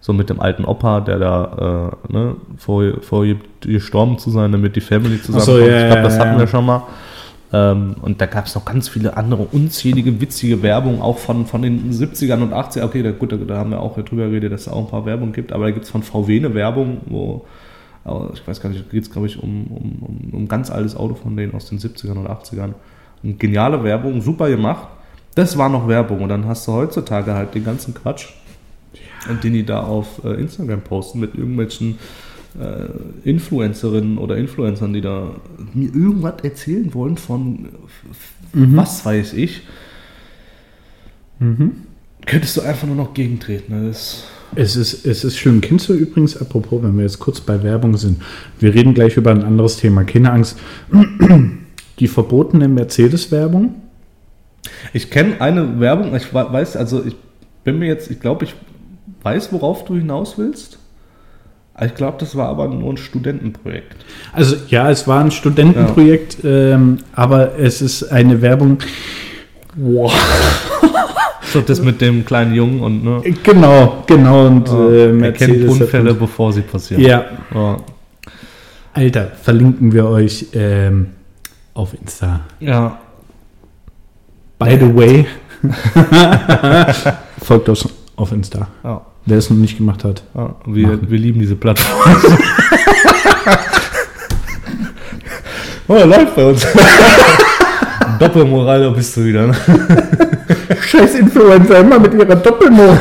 So mit dem alten Opa, der da äh, ne, vor, vorgibt, gestorben zu sein, damit die Family zusammenkommt. so, ja, ich glaube, das hatten wir schon mal. Ähm, und da gab es noch ganz viele andere unzählige, witzige Werbung, auch von, von den 70ern und 80ern. Okay, da, gut, da, da haben wir auch drüber geredet, dass es auch ein paar Werbung gibt, aber da gibt es von VW eine Werbung, wo, äh, ich weiß gar nicht, geht es, glaube ich, um, um, um, ein ganz altes Auto von denen aus den 70ern und 80ern. Und geniale Werbung, super gemacht. Das war noch Werbung. Und dann hast du heutzutage halt den ganzen Quatsch, den die da auf äh, Instagram posten mit irgendwelchen äh, Influencerinnen oder Influencern, die da mir irgendwas erzählen wollen von f- was weiß ich. Könntest du einfach nur noch gegentreten. ne? Das Es ist, es ist schlimm. Kennst du übrigens, apropos, wenn wir jetzt kurz bei Werbung sind, wir reden gleich über ein anderes Thema. Keine Angst. [CLEARS THROAT] Die verbotene Mercedes-Werbung. Ich kenne eine Werbung, ich we- weiß, also ich bin mir jetzt, ich glaube, ich weiß, worauf du hinaus willst. Ich glaube, das war aber nur ein Studentenprojekt. Also ja, es war ein Studentenprojekt, ähm, aber es ist eine Werbung. Wow. [LAUGHS] So das mit dem kleinen Jungen und ne, Genau, genau. Und äh, er kennt Mercedes. hat Unfälle, bevor sie passieren. Ja, Ja. Alter, verlinken wir euch ähm, auf Insta. ja. By the way, [LAUGHS] [LAUGHS] folgt uns auf Insta. ja. Wer es noch nicht gemacht hat. Ja, wir, Machen. wir lieben diese Plattform. [LAUGHS] oh, läuft bei uns. [LAUGHS] Doppelmoral, da bist du wieder. Ne? [LAUGHS] Scheiß Influencer immer mit ihrer Doppelmoral.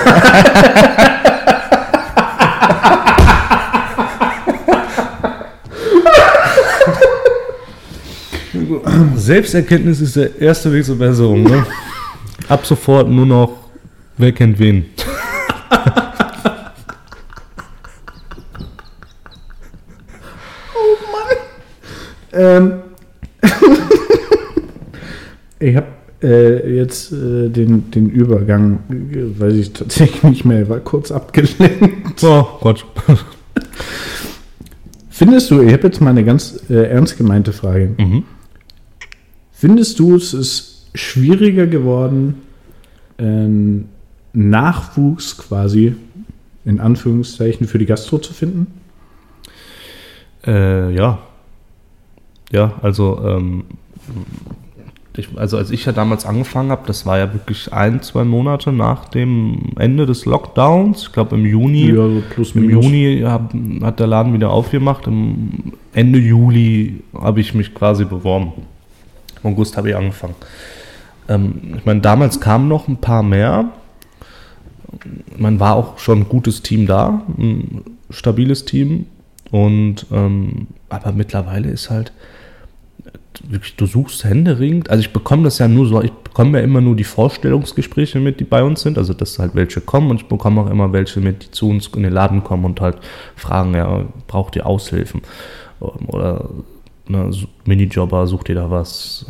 Selbsterkenntnis ist der erste Weg zur Besserung. Ne? Ab sofort nur noch, wer kennt wen. Ähm, [LAUGHS] ich habe äh, jetzt äh, den, den Übergang, äh, weiß ich tatsächlich nicht mehr, war kurz abgelenkt. Oh Gott. [LAUGHS] Findest du, ich habe jetzt mal eine ganz äh, ernst gemeinte Frage. Mhm. Findest du, es ist schwieriger geworden, ähm, Nachwuchs quasi in Anführungszeichen für die Gastro zu finden? Äh, ja. Ja, also, ähm, ich, also als ich ja damals angefangen habe, das war ja wirklich ein, zwei Monate nach dem Ende des Lockdowns. Ich glaube im Juni. so plus Im Juni hab, hat der Laden wieder aufgemacht. Im Ende Juli habe ich mich quasi beworben. Im August habe ich angefangen. Ähm, ich meine, damals kamen noch ein paar mehr. Man war auch schon ein gutes Team da, ein stabiles Team. Und ähm, aber mittlerweile ist halt wirklich, du suchst händeringend. Also ich bekomme das ja nur so, ich bekomme ja immer nur die Vorstellungsgespräche mit, die bei uns sind. Also dass halt welche kommen und ich bekomme auch immer welche mit, die zu uns in den Laden kommen und halt fragen, ja, braucht ihr Aushilfen? Ähm, Oder ne, Minijobber, sucht ihr da was?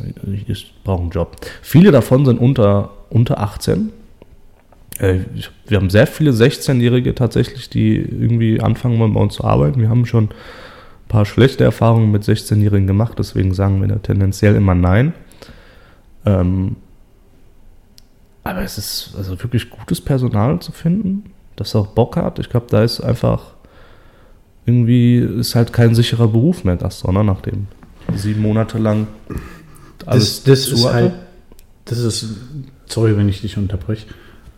Ich brauche einen Job. Viele davon sind unter, unter 18. Äh, Wir haben sehr viele 16-Jährige tatsächlich, die irgendwie anfangen wollen, bei uns zu arbeiten. Wir haben schon paar schlechte Erfahrungen mit 16-Jährigen gemacht, deswegen sagen wir da tendenziell immer Nein. Ähm, aber es ist also wirklich gutes Personal zu finden, das auch Bock hat. Ich glaube, da ist einfach irgendwie ist halt kein sicherer Beruf mehr, das, sondern nachdem sieben Monate lang Das, das zu ist halt, das ist, sorry, wenn ich dich unterbreche,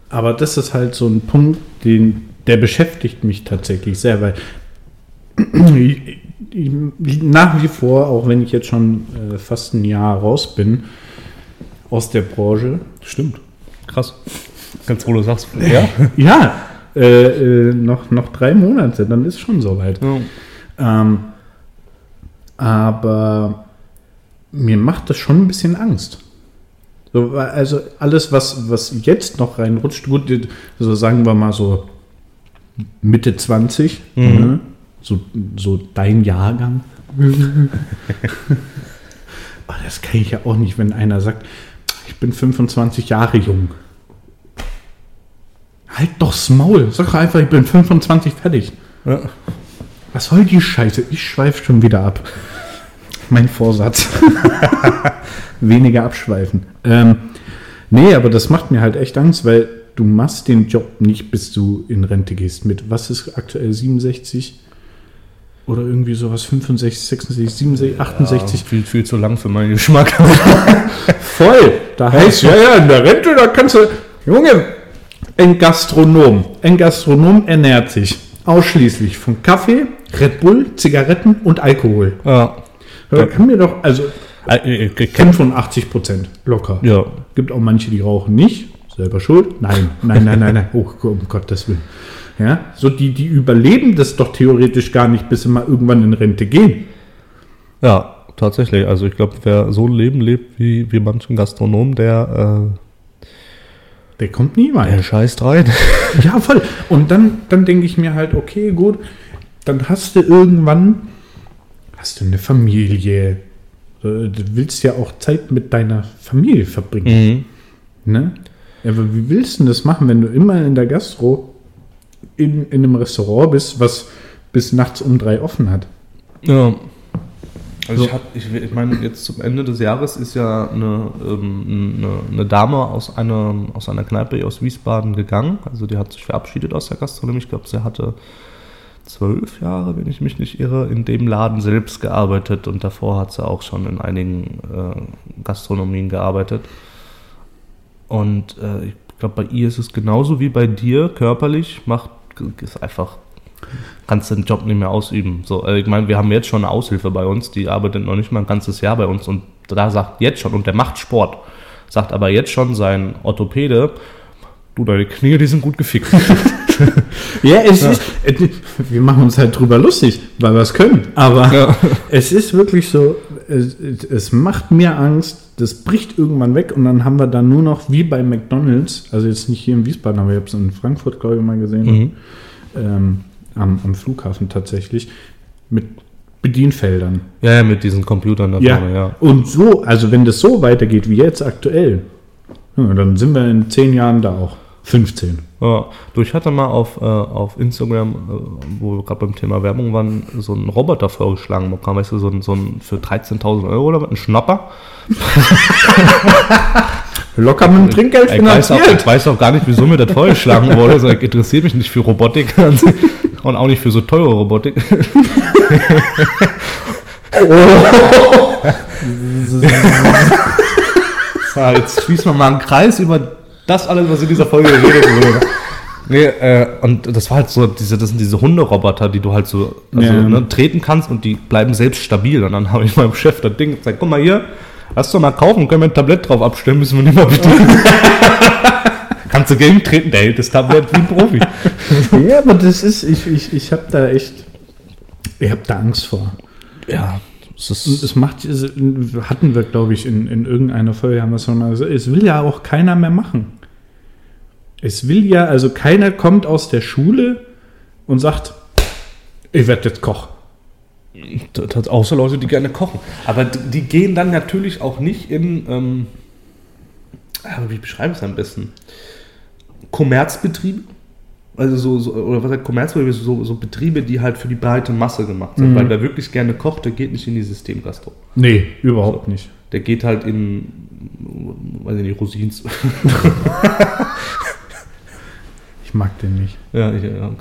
aber das ist halt so ein Punkt, den, der beschäftigt mich tatsächlich sehr, weil [CLEARS THROAT] nach wie vor, auch wenn ich jetzt schon äh, fast ein Jahr raus bin aus der Branche, Stimmt. Krass. Ganz froh, du sagst. Ja. [LAUGHS] ja, äh, äh, noch, noch drei Monate, dann ist schon soweit. Ähm, aber mir macht das schon ein bisschen Angst. So, also alles, was, was jetzt noch reinrutscht, gut, so sagen wir mal so Mitte 20, Mhm. ne? So, so dein Jahrgang, [LAUGHS] oh, das kann ich ja auch nicht, wenn einer sagt, ich bin 25 Jahre jung. Halt doch's Maul. Sag doch einfach, ich bin 25 fertig. Ja. Was soll die Scheiße? Ich schweife schon wieder ab. Mein Vorsatz. [LAUGHS] Weniger abschweifen. Ähm, nee, aber das macht mir halt echt Angst, weil du machst den Job nicht, bis du in Rente gehst. Mit was ist aktuell 67? Oder irgendwie sowas, 65, 66, 67, 68. Ja, viel, viel zu lang für meinen Geschmack. [LAUGHS] Voll. Da heißt ja, ja, in der Rente, da kannst du. Junge, ein Gastronom. Ein Gastronom ernährt sich ausschließlich von Kaffee, Red Bull, Zigaretten und Alkohol. ja. Da kann mir doch, also Äh, äh, äh, 85 Prozent locker. Ja. Gibt auch manche, die rauchen nicht. Selber schuld? Nein, nein, nein, nein, nein. Oh, um Gottes Willen. Ja, so die, die überleben das doch theoretisch gar nicht, bis sie mal irgendwann in Rente gehen. Ja, tatsächlich. Also ich glaube, wer so ein Leben lebt wie, wie manchen Gastronom, der, Der kommt nie äh, mal. der scheißt rein. [LAUGHS] Ja, voll. Und dann, dann denke ich mir halt, okay, gut, dann hast du irgendwann, hast du eine Familie. Äh, Du willst ja auch Zeit mit deiner Familie verbringen. Mhm. Ne? Aber wie willst du denn das machen, wenn du immer in der Gastro in, in einem Restaurant bist, was bis nachts um drei offen hat? Ja. Also So. ich, hab, ich, ich meine, jetzt zum Ende des Jahres ist ja eine, ähm, eine, eine Dame aus einer, aus einer Kneipe aus Wiesbaden gegangen. Also die hat sich verabschiedet aus der Gastronomie. Ich glaube, sie hatte zwölf Jahre, wenn ich mich nicht irre, in dem Laden selbst gearbeitet und davor hat sie auch schon in einigen äh, Gastronomien gearbeitet. Und äh, ich glaube, bei ihr ist es genauso wie bei dir körperlich, macht ist einfach kannst den Job nicht mehr ausüben. So, äh, ich meine, wir haben jetzt schon eine Aushilfe bei uns, die arbeitet noch nicht mal ein ganzes Jahr bei uns und da sagt jetzt schon, und der macht Sport, sagt aber jetzt schon sein Orthopäde, du, deine Knie, die sind gut gefickt. [LAUGHS] Ja, es ist. äh, Wir machen uns halt drüber lustig, weil wir es können. Aber Ja. es ist wirklich so, es, es macht mir Angst, das bricht irgendwann weg und dann haben wir da nur noch wie bei McDonalds, also jetzt nicht hier in Wiesbaden, aber ich habe es in Frankfurt, glaube ich, mal gesehen, Mhm. ähm, am, am Flughafen tatsächlich, mit Bedienfeldern. Ja, ja, mit diesen Computern da vorne, ja. Und so, also wenn das so weitergeht wie jetzt aktuell, ja, dann sind wir in zehn Jahren da auch. 15. Ja, du, ich hatte mal auf, äh, auf Instagram, äh, wo wir gerade beim Thema Werbung waren, so einen Roboter vorgeschlagen bekommen, weißt du, so ein, so ein für 13.000 Euro oder was, ein Schnapper. [LAUGHS] Locker mit dem Trinkgeld Ich weiß, auch, finanziert. ich weiß auch gar nicht, wieso mir das vorgeschlagen wurde. Also, ich interessiere mich nicht für Robotik [LAUGHS] und auch nicht für so teure Robotik. [LAUGHS] so, jetzt schließen wir mal einen Kreis über das alles, was in dieser Folge geredet wurde. Nee, äh, und das war halt so, diese, das sind diese Hunderoboter, die du halt so also, Ja. ne, treten kannst und die bleiben selbst stabil. Und dann habe ich meinem Chef das Ding gesagt, guck mal hier, lass doch mal kaufen, können wir ein Tablett drauf abstellen, müssen wir nicht mal bedienen. [LAUGHS] Kannst du gegen treten, der hält das Tablett wie ein Profi. Ja, aber das ist, ich, ich, ich habe da echt, ich habe da Angst vor. Ja, es Und ist, es macht, es hatten wir, glaube ich, in, in irgendeiner Folge, haben wir es schon mal gesagt, es will ja auch keiner mehr machen. Es will ja, also keiner kommt aus der Schule und sagt, ich werde jetzt Koch. das, das, außer Leute, die gerne kochen. Aber die, gehen dann natürlich auch nicht in, ähm, wie beschreibe ich es am besten? Kommerzbetriebe. Also so, so oder was heißt Kommerzbetriebe, so, so Betriebe, die halt für die breite Masse gemacht sind. Mhm. Weil wer wirklich gerne kocht, der geht nicht in die Systemgastro. Nee, überhaupt nicht. Der geht halt in, weiß ich nicht, Rosins. [LAUGHS] Ich mag den nicht. ja, ich, ja,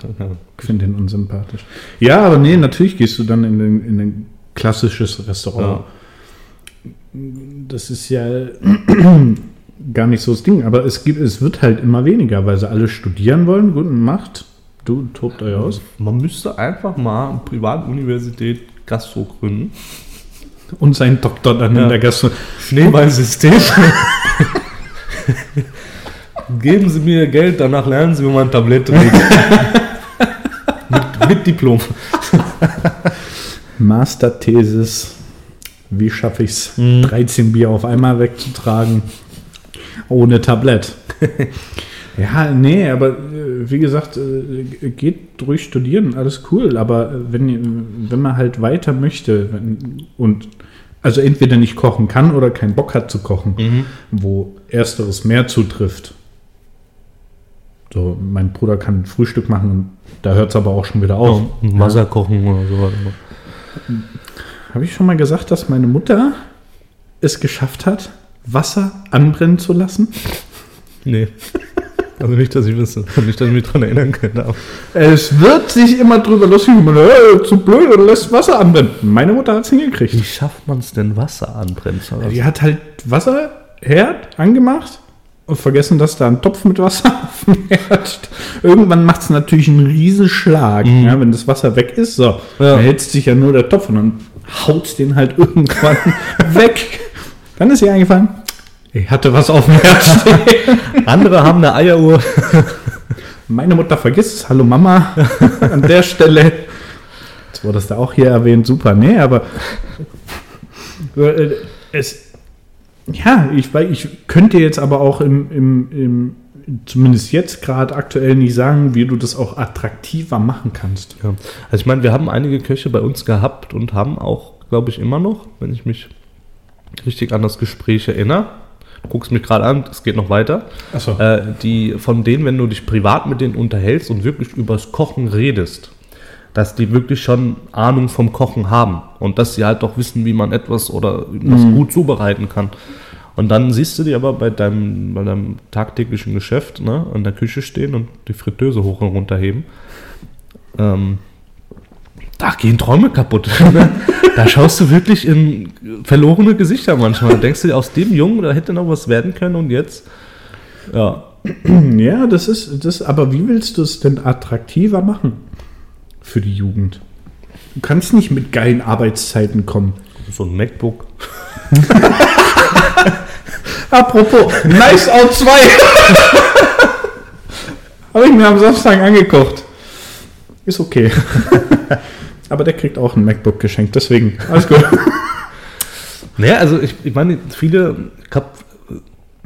finde den unsympathisch. Ja, aber nee, natürlich gehst du dann in, den, in ein klassisches Restaurant. Das ist ja gar nicht so das Ding. Aber es, gibt, es wird halt immer weniger, weil sie alle studieren wollen. Guten macht. Du tobt euch aus. Man müsste einfach mal eine Privatuniversität Gastro gründen. Und sein Doktor dann Ja. in der Gastronomie. Schneeballsystem. [LAUGHS] Geben Sie mir Geld, danach lernen Sie, wie man ein Tablett trägt. [LAUGHS] mit, mit Diplom. [LAUGHS] Masterthesis. Wie schaffe ich es, Mhm. 13 Bier auf einmal wegzutragen? Ohne Tablett. [LAUGHS] Ja, nee, aber äh, wie gesagt, äh, geht durch studieren, alles cool, aber wenn, wenn man halt weiter möchte wenn, und also entweder nicht kochen kann oder keinen Bock hat zu kochen, Mhm. wo ersteres mehr zutrifft. So, mein Bruder kann Frühstück machen und da hört es aber auch schon wieder auf. Ja, Wasser kochen oder sowas. Habe ich schon mal gesagt, dass meine Mutter es geschafft hat, Wasser anbrennen zu lassen? Nee. Also nicht, dass ich wüsste. Nicht, dass ich mich daran erinnern könnte. aber- Es wird sich immer drüber lustig gemacht, äh, zu blöd oder lässt Wasser anbrennen. Meine Mutter hat es hingekriegt. Wie schafft man es denn, Wasser anbrennen zu lassen? Die hat halt Wasserherd angemacht und vergessen, dass da ein Topf mit Wasser [LAUGHS] auf dem Herd steht. Irgendwann macht es natürlich einen Riesenschlag, ja, wenn das Wasser weg ist. So, Ja. da hitzt sich ja nur der Topf und dann haut den halt [LAUGHS] irgendwann weg. Dann ist ihr eingefallen, ich hatte was auf dem Herd stehen. [LAUGHS] Andere haben eine Eieruhr. Meine Mutter vergisst es. Hallo Mama. [LAUGHS] An der Stelle. Jetzt wurde das da auch hier erwähnt. Super. Nee, aber äh, es. Ja, ich, ich könnte jetzt aber auch im, im, im zumindest jetzt gerade aktuell nicht sagen, wie du das auch attraktiver machen kannst. Ja. Also ich meine, wir haben einige Köche bei uns gehabt und haben auch, glaube ich, immer noch, wenn ich mich richtig an das Gespräch erinnere, du guckst mich gerade an, es geht noch weiter, Achso. äh, die von denen, wenn du dich privat mit denen unterhältst und wirklich übers Kochen redest, dass die wirklich schon Ahnung vom Kochen haben und dass sie halt auch wissen, wie man etwas oder irgendwas gut zubereiten kann. Und dann siehst du die aber bei deinem, bei deinem tagtäglichen Geschäft ne, an der Küche stehen und die Fritteuse hoch und runter heben. Ähm, da gehen Träume kaputt. [LAUGHS] da schaust du wirklich in verlorene Gesichter manchmal. Denkst du aus dem Jungen, da hätte noch was werden können und jetzt, ja, [CLEARS THROAT] Ja, das ist das. Aber wie willst du es denn attraktiver machen für die Jugend? Du kannst nicht mit geilen Arbeitszeiten kommen. so ein MacBook. [LAUGHS] Apropos, Nice Out 2. [LAUGHS] Habe ich mir am Samstag angekocht. Ist okay. Aber der kriegt auch ein MacBook geschenkt, deswegen alles gut. [LAUGHS] Naja, also ich, ich meine, viele,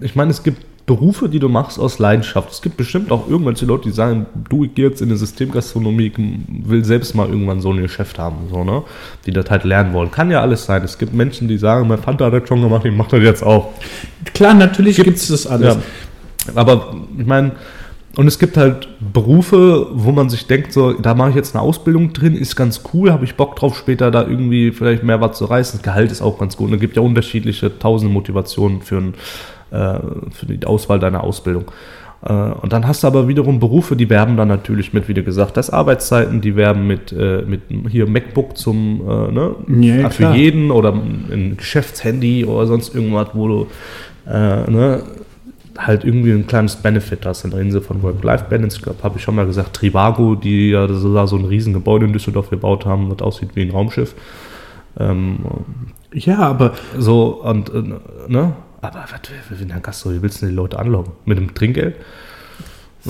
ich, meine, es gibt Berufe, die du machst aus Leidenschaft. Es gibt bestimmt auch irgendwelche Leute, die sagen, du, ich gehe jetzt in eine Systemgastronomie, will selbst mal irgendwann so ein Geschäft haben, so, ne? Die das halt lernen wollen. Kann ja alles sein. Es gibt Menschen, die sagen, mein Vater hat das schon gemacht, ich mache das jetzt auch. Klar, natürlich gibt es das alles. Ja. Aber ich meine, und es gibt halt Berufe, wo man sich denkt, so, da mache ich jetzt eine Ausbildung drin, ist ganz cool, habe ich Bock drauf, später da irgendwie vielleicht mehr was zu reißen. Das Gehalt ist auch ganz gut. Und es gibt ja unterschiedliche tausende Motivationen für, ein, äh, für die Auswahl deiner Ausbildung. Äh, und dann hast du aber wiederum Berufe, die werben dann natürlich mit, wie du gesagt hast, Arbeitszeiten, die werben mit, äh, mit hier MacBook zum, äh, ne, Ja, für jeden oder ein Geschäftshandy oder sonst irgendwas, wo du äh, ne, halt irgendwie ein kleines Benefit hast in der Hinsicht von Work-Life-Balance. Ich glaube, habe ich schon mal gesagt, Trivago, die ja so, da so ein riesen Gebäude in Düsseldorf gebaut haben, das aussieht wie ein Raumschiff. Ähm, Ja, aber so und, äh, ne? Aber was, wie, wie, Gastro, wie willst du denn die Leute anlocken? Mit dem Trinkgeld?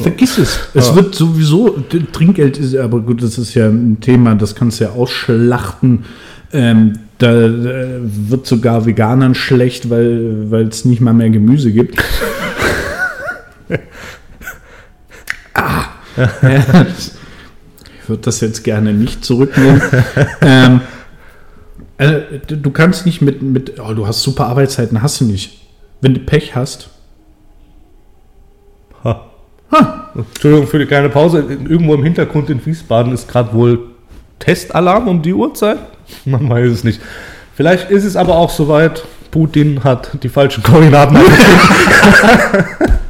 vergiss es. Es wird sowieso, Trinkgeld ist, aber gut, das ist ja ein Thema, das kannst du ja ausschlachten. Ähm, da äh, wird sogar Veganern schlecht, weil es nicht mal mehr Gemüse gibt. [LAUGHS] ah, ja, ich würde das jetzt gerne nicht zurücknehmen. [LAUGHS] ähm, also, du kannst nicht mit, mit, oh, du hast super Arbeitszeiten, hast du nicht. Wenn du Pech hast, Ha. Entschuldigung für die kleine Pause. Irgendwo im Hintergrund in Wiesbaden ist gerade wohl Testalarm um die Uhrzeit. [LAUGHS] Man weiß es nicht. Vielleicht ist es aber auch soweit, Putin hat die falschen Koordinaten. [LAUGHS] [LAUGHS]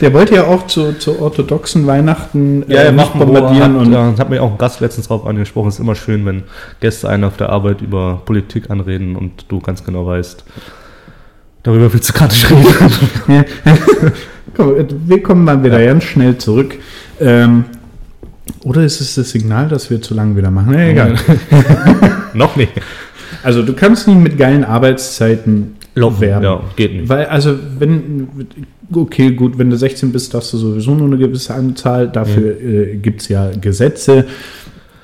Der wollte ja auch zu, zu orthodoxen Weihnachten Ja, er nicht macht bombardieren und und ja, hat mir auch ein Gast letztens drauf angesprochen. Es ist immer schön, wenn Gäste einen auf der Arbeit über Politik anreden und du ganz genau weißt, darüber willst du gerade nicht reden. Komm, wir kommen mal wieder ganz schnell zurück. Ähm, oder ist es das Signal, dass wir zu lang wieder machen? Nee, egal. [LAUGHS] Noch nicht. Also du kannst nicht mit geilen Arbeitszeiten werben. Ja, geht nicht. Weil, also, wenn, okay, gut, wenn du 16 bist, darfst du sowieso nur eine gewisse Anzahl. Dafür äh, gibt es ja Gesetze.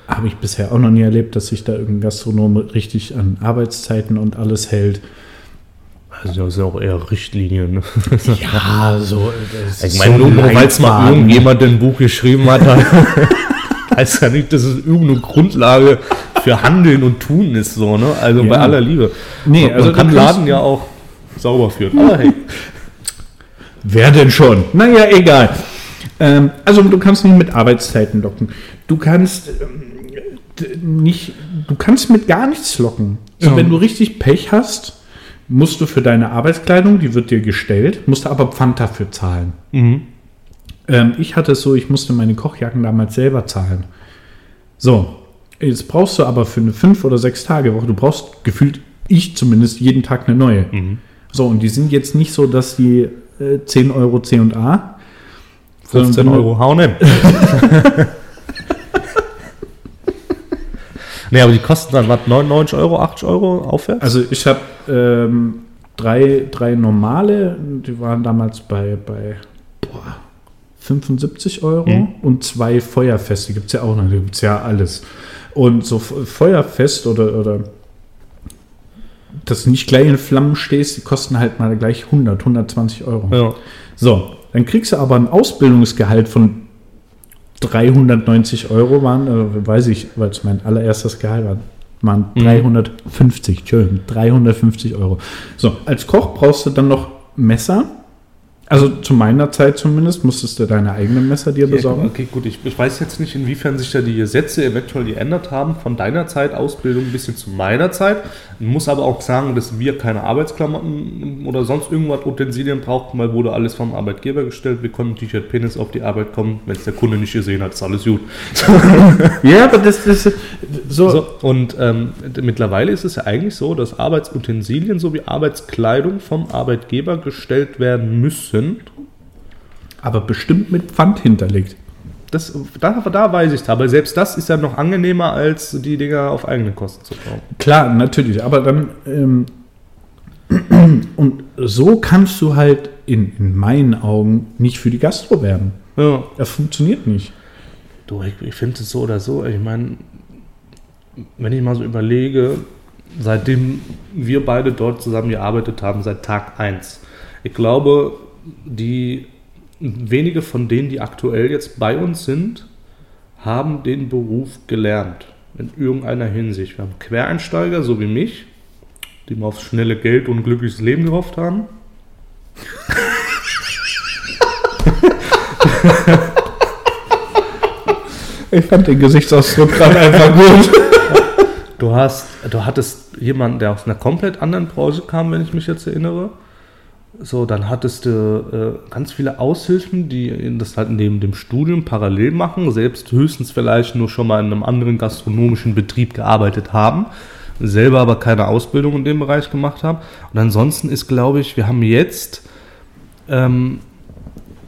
Habe ich bisher auch noch nie erlebt, dass sich da irgendein Gastronom richtig an Arbeitszeiten und alles hält. Also das ist ja auch eher Richtlinien. Ne? [LAUGHS] Ja, so. Ich meine, nur, nur weil es mal irgendjemand ein Buch geschrieben hat, [LAUGHS] heißt ja nicht, dass es irgendeine Grundlage für Handeln und Tun ist, so, ne? Also Ja. bei aller Liebe. Nee, man, also man kann Laden ja auch sauber führen. Aber hey. [LAUGHS] Wer denn schon? Naja, egal. Ähm, also du kannst nicht mit Arbeitszeiten locken. Du kannst ähm, nicht, du kannst mit gar nichts locken. Ja. Wenn du richtig Pech hast, musst du für deine Arbeitskleidung, die wird dir gestellt, musst du aber Pfand dafür zahlen. Mhm. Ähm, ich hatte es so, ich musste meine Kochjacken damals selber zahlen. So, jetzt brauchst du aber für eine 5 oder 6 Tage Woche, du brauchst gefühlt, ich zumindest, jeden Tag eine neue. So, und die sind jetzt nicht so, dass die äh, 10 Euro C&A 15 sondern- Euro H&M. [LAUGHS] nee, aber die kosten dann, was, 99 Euro, 80 Euro aufwärts? Also ich habe ähm, drei, drei normale, die waren damals bei, bei boah, 75 Euro Mhm. und zwei Feuerfeste, gibt es ja auch noch, die gibt es ja alles. Und so Feuerfest oder, oder dass du nicht gleich in Flammen stehst, die kosten halt mal gleich 100, 120 Euro. ja. So, dann kriegst du aber ein Ausbildungsgehalt von 390 Euro, waren, äh, weiß ich, weil es mein allererstes Gehalt war, waren Mhm. 350, Entschuldigung, 350 Euro. So, als Koch brauchst du dann noch Messer. Also zu meiner Zeit zumindest musstest du deine eigenen Messer dir besorgen. Okay, gut, ich, ich weiß jetzt nicht, inwiefern sich da die Gesetze eventuell geändert haben, von deiner Zeit Ausbildung ein bisschen zu meiner Zeit. Ich muss aber auch sagen, dass wir keine Arbeitsklamotten oder sonst irgendwas Utensilien brauchten, weil wurde alles vom Arbeitgeber gestellt. Wir konnten T-Shirt, Penis auf die Arbeit kommen. Wenn es der Kunde nicht gesehen hat, ist alles gut. [LAUGHS] Ja, aber das, das so, So, und ähm, mittlerweile ist es ja eigentlich so, dass Arbeitsutensilien sowie Arbeitskleidung vom Arbeitgeber gestellt werden müssen. Aber bestimmt mit Pfand hinterlegt. Das, da, da weiß ich es, aber selbst das ist ja noch angenehmer, als die Dinger auf eigene Kosten zu kaufen. Klar, natürlich, aber dann ähm, [CLEARS THROAT] und so kannst du halt in, in meinen Augen nicht für die Gastro werben. Ja. Das funktioniert nicht. Du, ich, ich finde es so oder so. Ich meine, wenn ich mal so überlege, seitdem wir beide dort zusammen gearbeitet haben, seit Tag 1, ich glaube, die wenige von denen, die aktuell jetzt bei uns sind, haben den Beruf gelernt. In irgendeiner Hinsicht. Wir haben Quereinsteiger, so wie mich, die mal aufs schnelle Geld und ein glückliches Leben gehofft haben. Ich fand den Gesichtsausdruck gerade einfach gut. Du hast, du hattest jemanden, der aus einer komplett anderen Branche kam, wenn ich mich jetzt erinnere. So, dann hattest du äh, ganz viele Aushilfen, die das halt neben dem Studium parallel machen, selbst höchstens vielleicht nur schon mal in einem anderen gastronomischen Betrieb gearbeitet haben, selber aber keine Ausbildung in dem Bereich gemacht haben. Und ansonsten ist, glaube ich, wir haben jetzt ähm,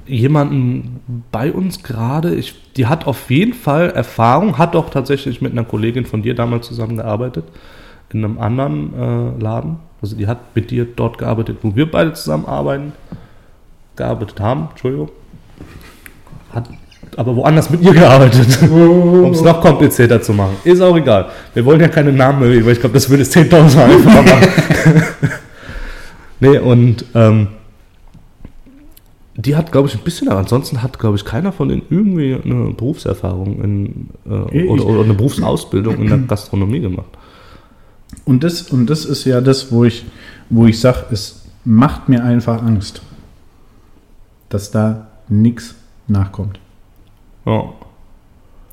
jemanden bei uns gerade, die hat auf jeden Fall Erfahrung, hat auch tatsächlich mit einer Kollegin von dir damals zusammengearbeitet, in einem anderen äh, Laden. Also die hat mit dir dort gearbeitet, wo wir beide zusammenarbeiten, gearbeitet haben, Entschuldigung. Hat aber woanders mit ihr gearbeitet, [LAUGHS] um es noch komplizierter zu machen. Ist auch egal. Wir wollen ja keine Namen mehr, weil ich glaube, das würde es 10.000 Mal einfacher machen. [LAUGHS] nee, und ähm, die hat, glaube ich, ein bisschen, aber ansonsten hat, glaube ich, keiner von denen irgendwie eine Berufserfahrung in, äh, oder, oder eine Berufsausbildung in der Gastronomie gemacht. Und das, und das ist ja das, wo ich, wo ich sage, es macht mir einfach Angst, dass da nichts nachkommt. Ja.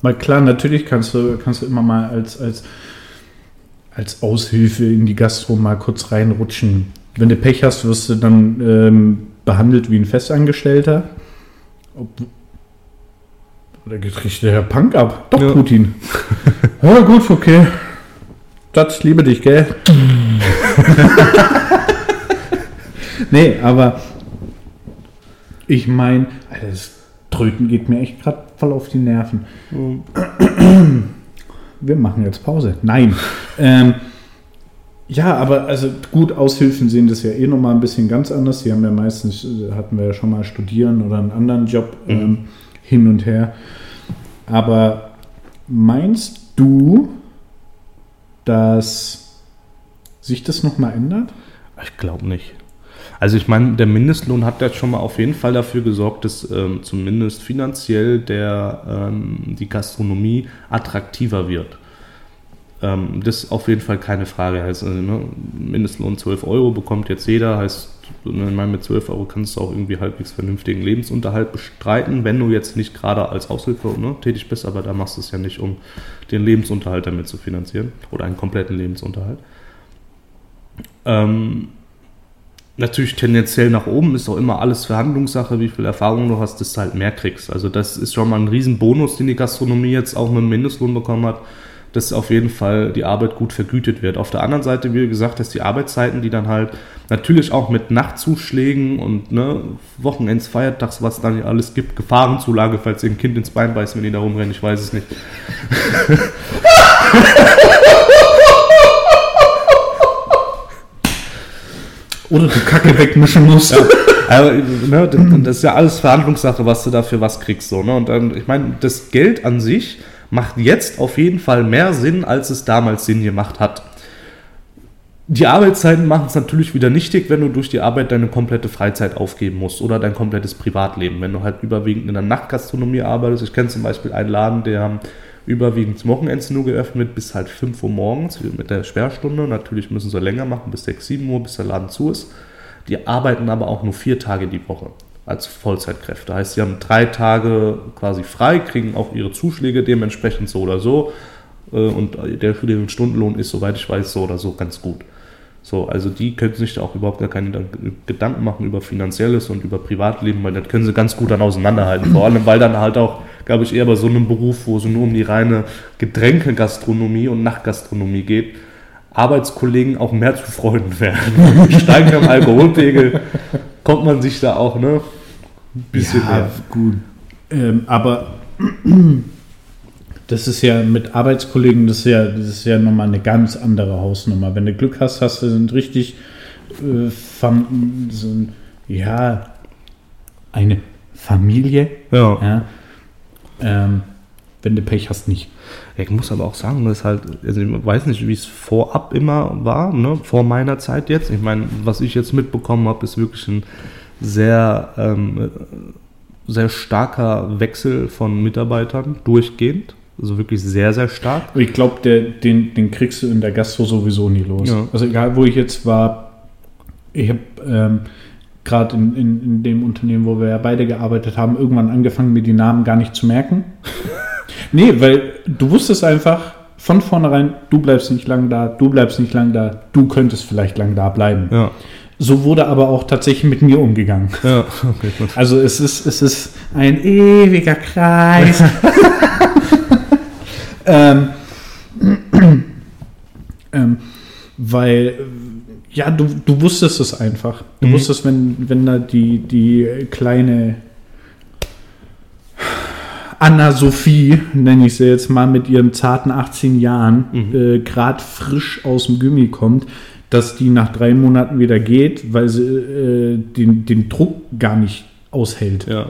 Weil klar, natürlich kannst du, kannst du immer mal als, als, als Aushilfe in die Gastro mal kurz reinrutschen. Wenn du Pech hast, wirst du dann ähm, behandelt wie ein Festangestellter. Ob, da geht richtig der Punk ab. Doch, Ja. Putin. [LAUGHS] ja, gut, okay. Schatz, liebe dich, gell? [LAUGHS] nee, aber ich meine, das Tröten geht mir echt gerade voll auf die Nerven. Wir machen jetzt Pause. Nein. Ähm, ja, aber also gut, Aushilfen sehen das ja eh nochmal ein bisschen ganz anders. Die haben ja meistens, äh, hatten wir ja schon mal studieren oder einen anderen Job ähm, hin und her. Aber meinst du, dass sich das nochmal ändert? Ich glaube nicht. Also ich meine, der Mindestlohn hat ja schon mal auf jeden Fall dafür gesorgt, dass ähm, zumindest finanziell der, ähm, die Gastronomie attraktiver wird. Ähm, das ist auf jeden Fall keine Frage. Heißt, also, ne, Mindestlohn 12 Euro bekommt jetzt jeder, heißt, ich meine, mit 12 Euro kannst du auch irgendwie halbwegs vernünftigen Lebensunterhalt bestreiten, wenn du jetzt nicht gerade als Aushilfe ne, tätig bist, aber da machst du es ja nicht, um den Lebensunterhalt damit zu finanzieren oder einen kompletten Lebensunterhalt. Ähm, natürlich tendenziell nach oben ist auch immer alles Verhandlungssache, wie viel Erfahrung du hast, dass du halt mehr kriegst. Also das ist schon mal ein Riesenbonus, den die Gastronomie jetzt auch mit dem Mindestlohn bekommen hat dass auf jeden Fall die Arbeit gut vergütet wird. Auf der anderen Seite, wie gesagt, dass die Arbeitszeiten, die dann halt natürlich auch mit Nachtzuschlägen und ne, Wochenends, Feiertags, was dann alles gibt, Gefahrenzulage, falls ihr ein Kind ins Bein beißt, wenn die da rumrennen, ich weiß es nicht. [LAUGHS] Oder du Kacke wegmischen musst. Ja. Also, ne, das ist ja alles Verhandlungssache, was du dafür was kriegst. So, ne? Und dann, ich meine, das Geld an sich macht jetzt auf jeden Fall mehr Sinn, als es damals Sinn gemacht hat. Die Arbeitszeiten machen es natürlich wieder nichtig, wenn du durch die Arbeit deine komplette Freizeit aufgeben musst oder dein komplettes Privatleben. Wenn du halt überwiegend in der Nachtgastronomie arbeitest. Ich kenne zum Beispiel einen Laden, der überwiegend Wochenends nur geöffnet bis halt 5 Uhr morgens mit der Sperrstunde. Natürlich müssen sie länger machen, bis 6, 7 Uhr, bis der Laden zu ist. Die arbeiten aber auch nur vier Tage die Woche als Vollzeitkräfte. Heißt, sie haben drei Tage quasi frei, kriegen auch ihre Zuschläge dementsprechend so oder so. Äh, und der Stundenlohn ist, soweit ich weiß, so oder so ganz gut. So, also die können sich da auch überhaupt gar keine Gedanken machen über Finanzielles und über Privatleben, weil das können sie ganz gut dann auseinanderhalten. Vor allem, weil dann halt auch, glaube ich, eher bei so einem Beruf, wo es nur um die reine Getränkegastronomie und Nachtgastronomie geht, Arbeitskollegen auch mehr zu Freunden werden. Steigen am Alkoholpegel, kommt man sich da auch, ne? Bisschen ja, mehr. gut. Ähm, aber [CLEARS THROAT] das ist ja mit Arbeitskollegen, das ist ja, das ist ja nochmal eine ganz andere Hausnummer. Wenn du Glück hast, hast du sind richtig äh, fam, so ein, ja, eine Familie. Ja. ja. Ähm, wenn du Pech hast, nicht. Ich muss aber auch sagen, dass halt, also ich weiß nicht, wie es vorab immer war, ne, vor meiner Zeit jetzt. Ich meine, was ich jetzt mitbekommen habe, ist wirklich ein sehr, ähm, sehr starker Wechsel von Mitarbeitern durchgehend. Also wirklich sehr, sehr stark. Ich glaube, den, den kriegst du in der Gastro sowieso nie los. Ja. Also egal, wo ich jetzt war, ich habe ähm, gerade in, in, in, dem Unternehmen, wo wir ja beide gearbeitet haben, irgendwann angefangen, mir die Namen gar nicht zu merken. [LAUGHS] nee, weil du wusstest einfach von vornherein, du bleibst nicht lang da, du bleibst nicht lang da, du könntest vielleicht lang da bleiben. Ja. So wurde aber auch tatsächlich mit mir umgegangen. Ja, okay, gut. Also es ist, es ist ein ewiger Kreis. [LAUGHS] [LAUGHS] ähm, ähm, weil, ja, du, du wusstest es einfach. Du mhm. wusstest, wenn, wenn da die, die kleine Anna-Sophie, nenne ich sie jetzt mal, mit ihren zarten 18 Jahren, mhm. äh, gerade frisch aus dem Gummi kommt, dass die nach drei Monaten wieder geht, weil sie äh, den, den Druck gar nicht aushält. Ja.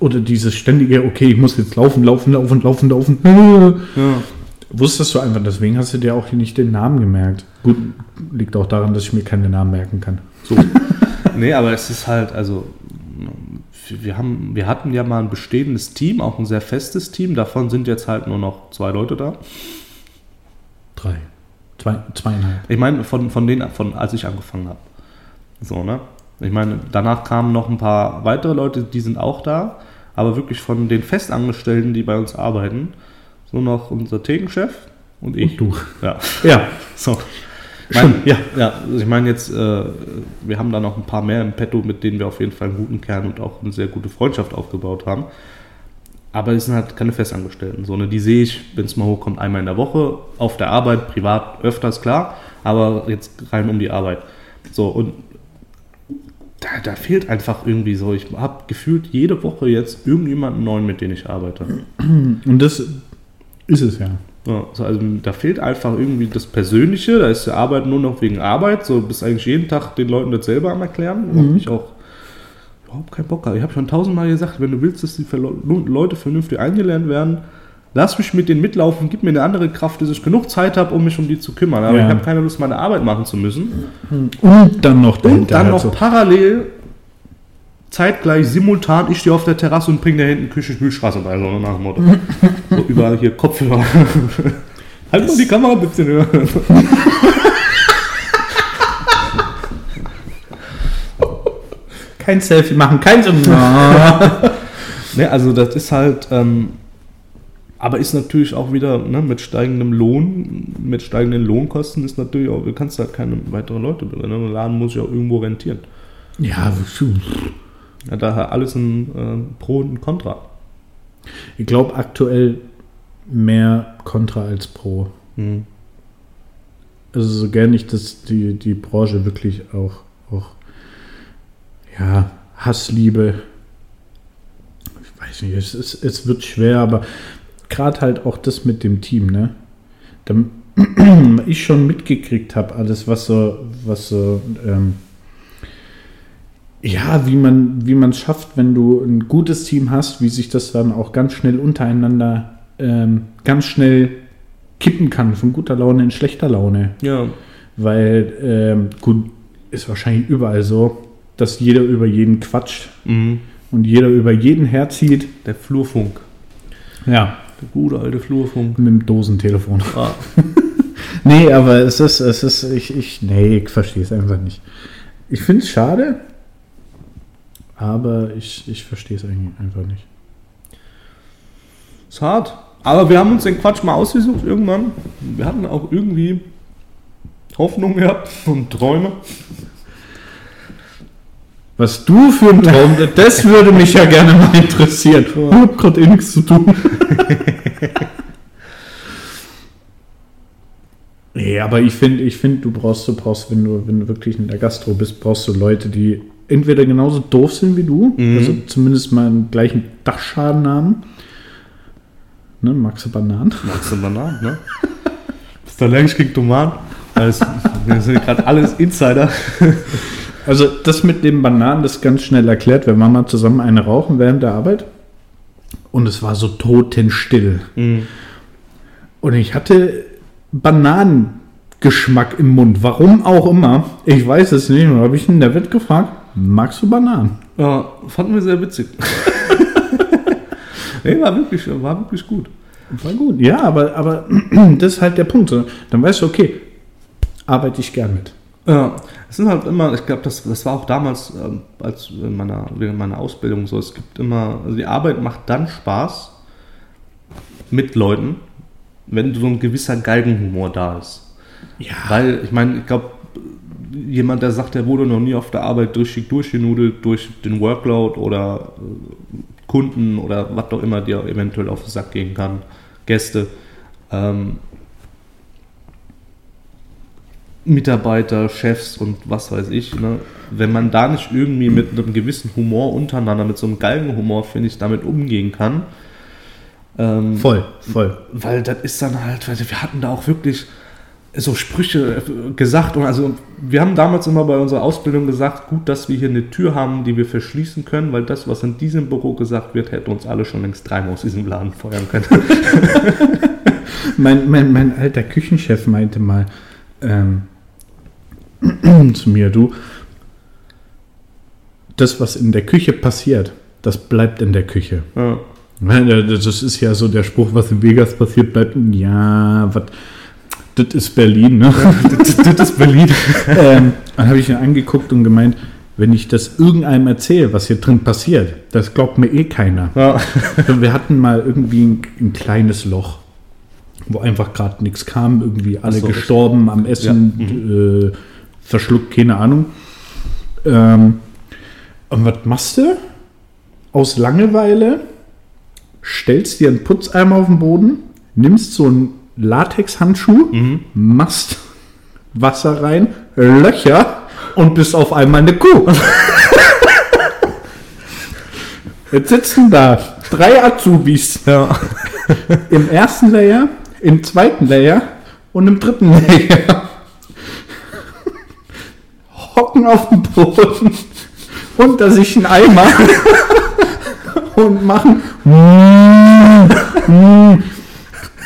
Oder dieses ständige, okay, ich muss jetzt laufen, laufen, laufen, laufen, laufen. Ja. Wusstest du einfach, deswegen hast du dir auch nicht den Namen gemerkt. Gut, liegt auch daran, dass ich mir keine Namen merken kann. So. [LAUGHS] nee, aber es ist halt, also wir, haben, wir hatten ja mal ein bestehendes Team, auch ein sehr festes Team. Davon sind jetzt halt nur noch zwei Leute da. Drei. Zwei, zweieinhalb. Ich meine, von, von denen, von, als ich angefangen habe. So, ne? Ich meine, danach kamen noch ein paar weitere Leute, die sind auch da. Aber wirklich von den Festangestellten, die bei uns arbeiten, so noch unser Thekenchef und ich. Und du. Ja. [LAUGHS] Ja. So. Mein, ja. ja, also ich meine jetzt, äh, wir haben da noch ein paar mehr im Petto, mit denen wir auf jeden Fall einen guten Kern und auch eine sehr gute Freundschaft aufgebaut haben. Aber es sind halt keine Festangestellten. So, ne? Die sehe ich, wenn es mal hochkommt, einmal in der Woche, auf der Arbeit, privat öfters, klar, aber jetzt rein um die Arbeit. So, und da, da fehlt einfach irgendwie so. Ich habe gefühlt jede Woche jetzt irgendjemanden neuen, mit dem ich arbeite. Und das ist es ja. Ja, also da fehlt einfach irgendwie das Persönliche, da ist die Arbeit nur noch wegen Arbeit, so bist eigentlich jeden Tag den Leuten das selber am erklären, mhm. ich auch überhaupt keinen Bock Ich habe schon tausendmal gesagt, wenn du willst, dass die Leute vernünftig eingelernt werden, lass mich mit denen mitlaufen, gib mir eine andere Kraft, dass ich genug Zeit habe, um mich um die zu kümmern. Aber Ja. ich habe keine Lust, meine Arbeit machen zu müssen. Und dann noch Und dann noch so. parallel, zeitgleich, simultan, ich stehe auf der Terrasse und bringe da hinten Küche, Spülstraße bei, so nach dem Motto. [LAUGHS] so überall hier Kopfhörer. [LAUGHS] halt mal die Kamera ein bisschen höher. [LAUGHS] Kein Selfie machen, kein so. [LAUGHS] Ne, also das ist halt, ähm, aber ist natürlich auch wieder ne, mit steigendem Lohn, mit steigenden Lohnkosten ist natürlich auch, du kannst halt keine weiteren Leute bringen. Ne? Der Laden muss auch irgendwo rentieren. ja. Ja, daher alles ein äh, Pro und ein Contra. ich glaube aktuell mehr Contra als Pro. Mhm. Also so gern ich das, die, die Branche wirklich auch, auch ja, Hassliebe. Ich weiß nicht, es, ist, es wird schwer, aber gerade halt auch das mit dem Team, ne? Da [CLEARS THROAT] ich schon mitgekriegt habe, alles, was so, was so, ähm, ja, wie man wie man es schafft, wenn du ein gutes Team hast, wie sich das dann auch ganz schnell untereinander ähm, ganz schnell kippen kann, von guter Laune in schlechter Laune. Ja, Weil, ähm, gut, ist wahrscheinlich überall so, dass jeder über jeden quatscht mhm. und jeder über jeden herzieht. der Flurfunk. Ja. Der gute alte Flurfunk. Mit dem Dosentelefon. Ah, [LAUGHS] Nee, aber es ist, es ist, ich, ich, nee, ich verstehe es einfach nicht. Ich finde es schade, aber ich, ich verstehe es eigentlich einfach nicht. ist hart. Aber wir haben uns den Quatsch mal ausgesucht irgendwann. Wir hatten auch irgendwie Hoffnung gehabt und Träume. Was du für ein Traum, [LAUGHS] das würde mich ja gerne mal interessieren. Ich hab gerade eh nichts zu tun. [LAUGHS] nee, aber ich finde, ich finde, du brauchst, du brauchst, wenn du, wenn du wirklich in der Gastro bist, brauchst du Leute, die entweder genauso doof sind wie du, Mhm. also zumindest mal einen gleichen Dachschaden haben. Ne, du Bananen? [LAUGHS] Du Bananen, ne? Bist du allergisch gegen Tomaten? Wir sind gerade alles Insider. Also das mit den Bananen, das ist ganz schnell erklärt. Wir waren mal zusammen eine rauchen während der Arbeit und es war so totenstill. Mhm. Und ich hatte Bananengeschmack im Mund. Warum auch immer. Ich weiß es nicht. Und habe ich ihn der Witt gefragt, magst du Bananen? Ja, fanden wir sehr witzig. [LAUGHS] nee, war wirklich, war wirklich gut. War gut. Ja, aber, aber [CLEARS THROAT] das ist halt der Punkt. Dann weißt du, okay, arbeite ich gern mit. Ja, es sind halt immer, ich glaube, das, das war auch damals, ähm, als in meiner, während meiner Ausbildung so, es gibt immer, also die Arbeit macht dann Spaß mit Leuten, wenn so ein gewisser Galgenhumor da ist. Ja. Weil, ich meine, ich glaube, jemand, der sagt, der wurde noch nie auf der Arbeit durchschick durchgenudelt durch den Workload oder äh, Kunden oder was auch immer dir eventuell auf den Sack gehen kann, Gäste, ähm, Mitarbeiter, Chefs und was weiß ich, ne? wenn man da nicht irgendwie mit einem gewissen Humor untereinander, mit so einem Galgenhumor, finde ich, damit umgehen kann, ähm, Voll, voll. weil das ist dann halt, weil wir hatten da auch wirklich so Sprüche gesagt und also wir haben damals immer bei unserer Ausbildung gesagt, gut, dass wir hier eine Tür haben, die wir verschließen können, weil das, was in diesem Büro gesagt wird, hätte uns alle schon längst dreimal aus diesem Laden feuern können. [LAUGHS] Mein, mein, mein alter Küchenchef meinte mal ähm, [CLEARS THROAT] zu mir, du, das, was in der Küche passiert, das bleibt in der Küche. ja. Das ist ja so der Spruch, was in Vegas passiert, bleibt. Ja, was. Das ist Berlin, ne? [LAUGHS] das, ist Berlin. ähm, dann habe ich ihn angeguckt und gemeint, wenn ich das irgendeinem erzähle, was hier drin passiert, das glaubt mir eh keiner. Ja. [LAUGHS] Wir hatten mal irgendwie ein, ein kleines Loch, wo einfach gerade nichts kam, irgendwie alle so, gestorben am Essen, Ja, mhm. äh, verschluckt, keine Ahnung. Ähm, und was machst du? Aus Langeweile stellst dir einen Putzeimer auf den Boden, nimmst so einen Latexhandschuh, Mhm. machst Wasser rein, Löcher und bist auf einmal eine Kuh. [LAUGHS] Jetzt sitzen da drei Azubis ja. im ersten Layer, im zweiten Layer und im dritten Layer. Hocken auf dem Boden unter sich einen Eimer [LAUGHS] und machen.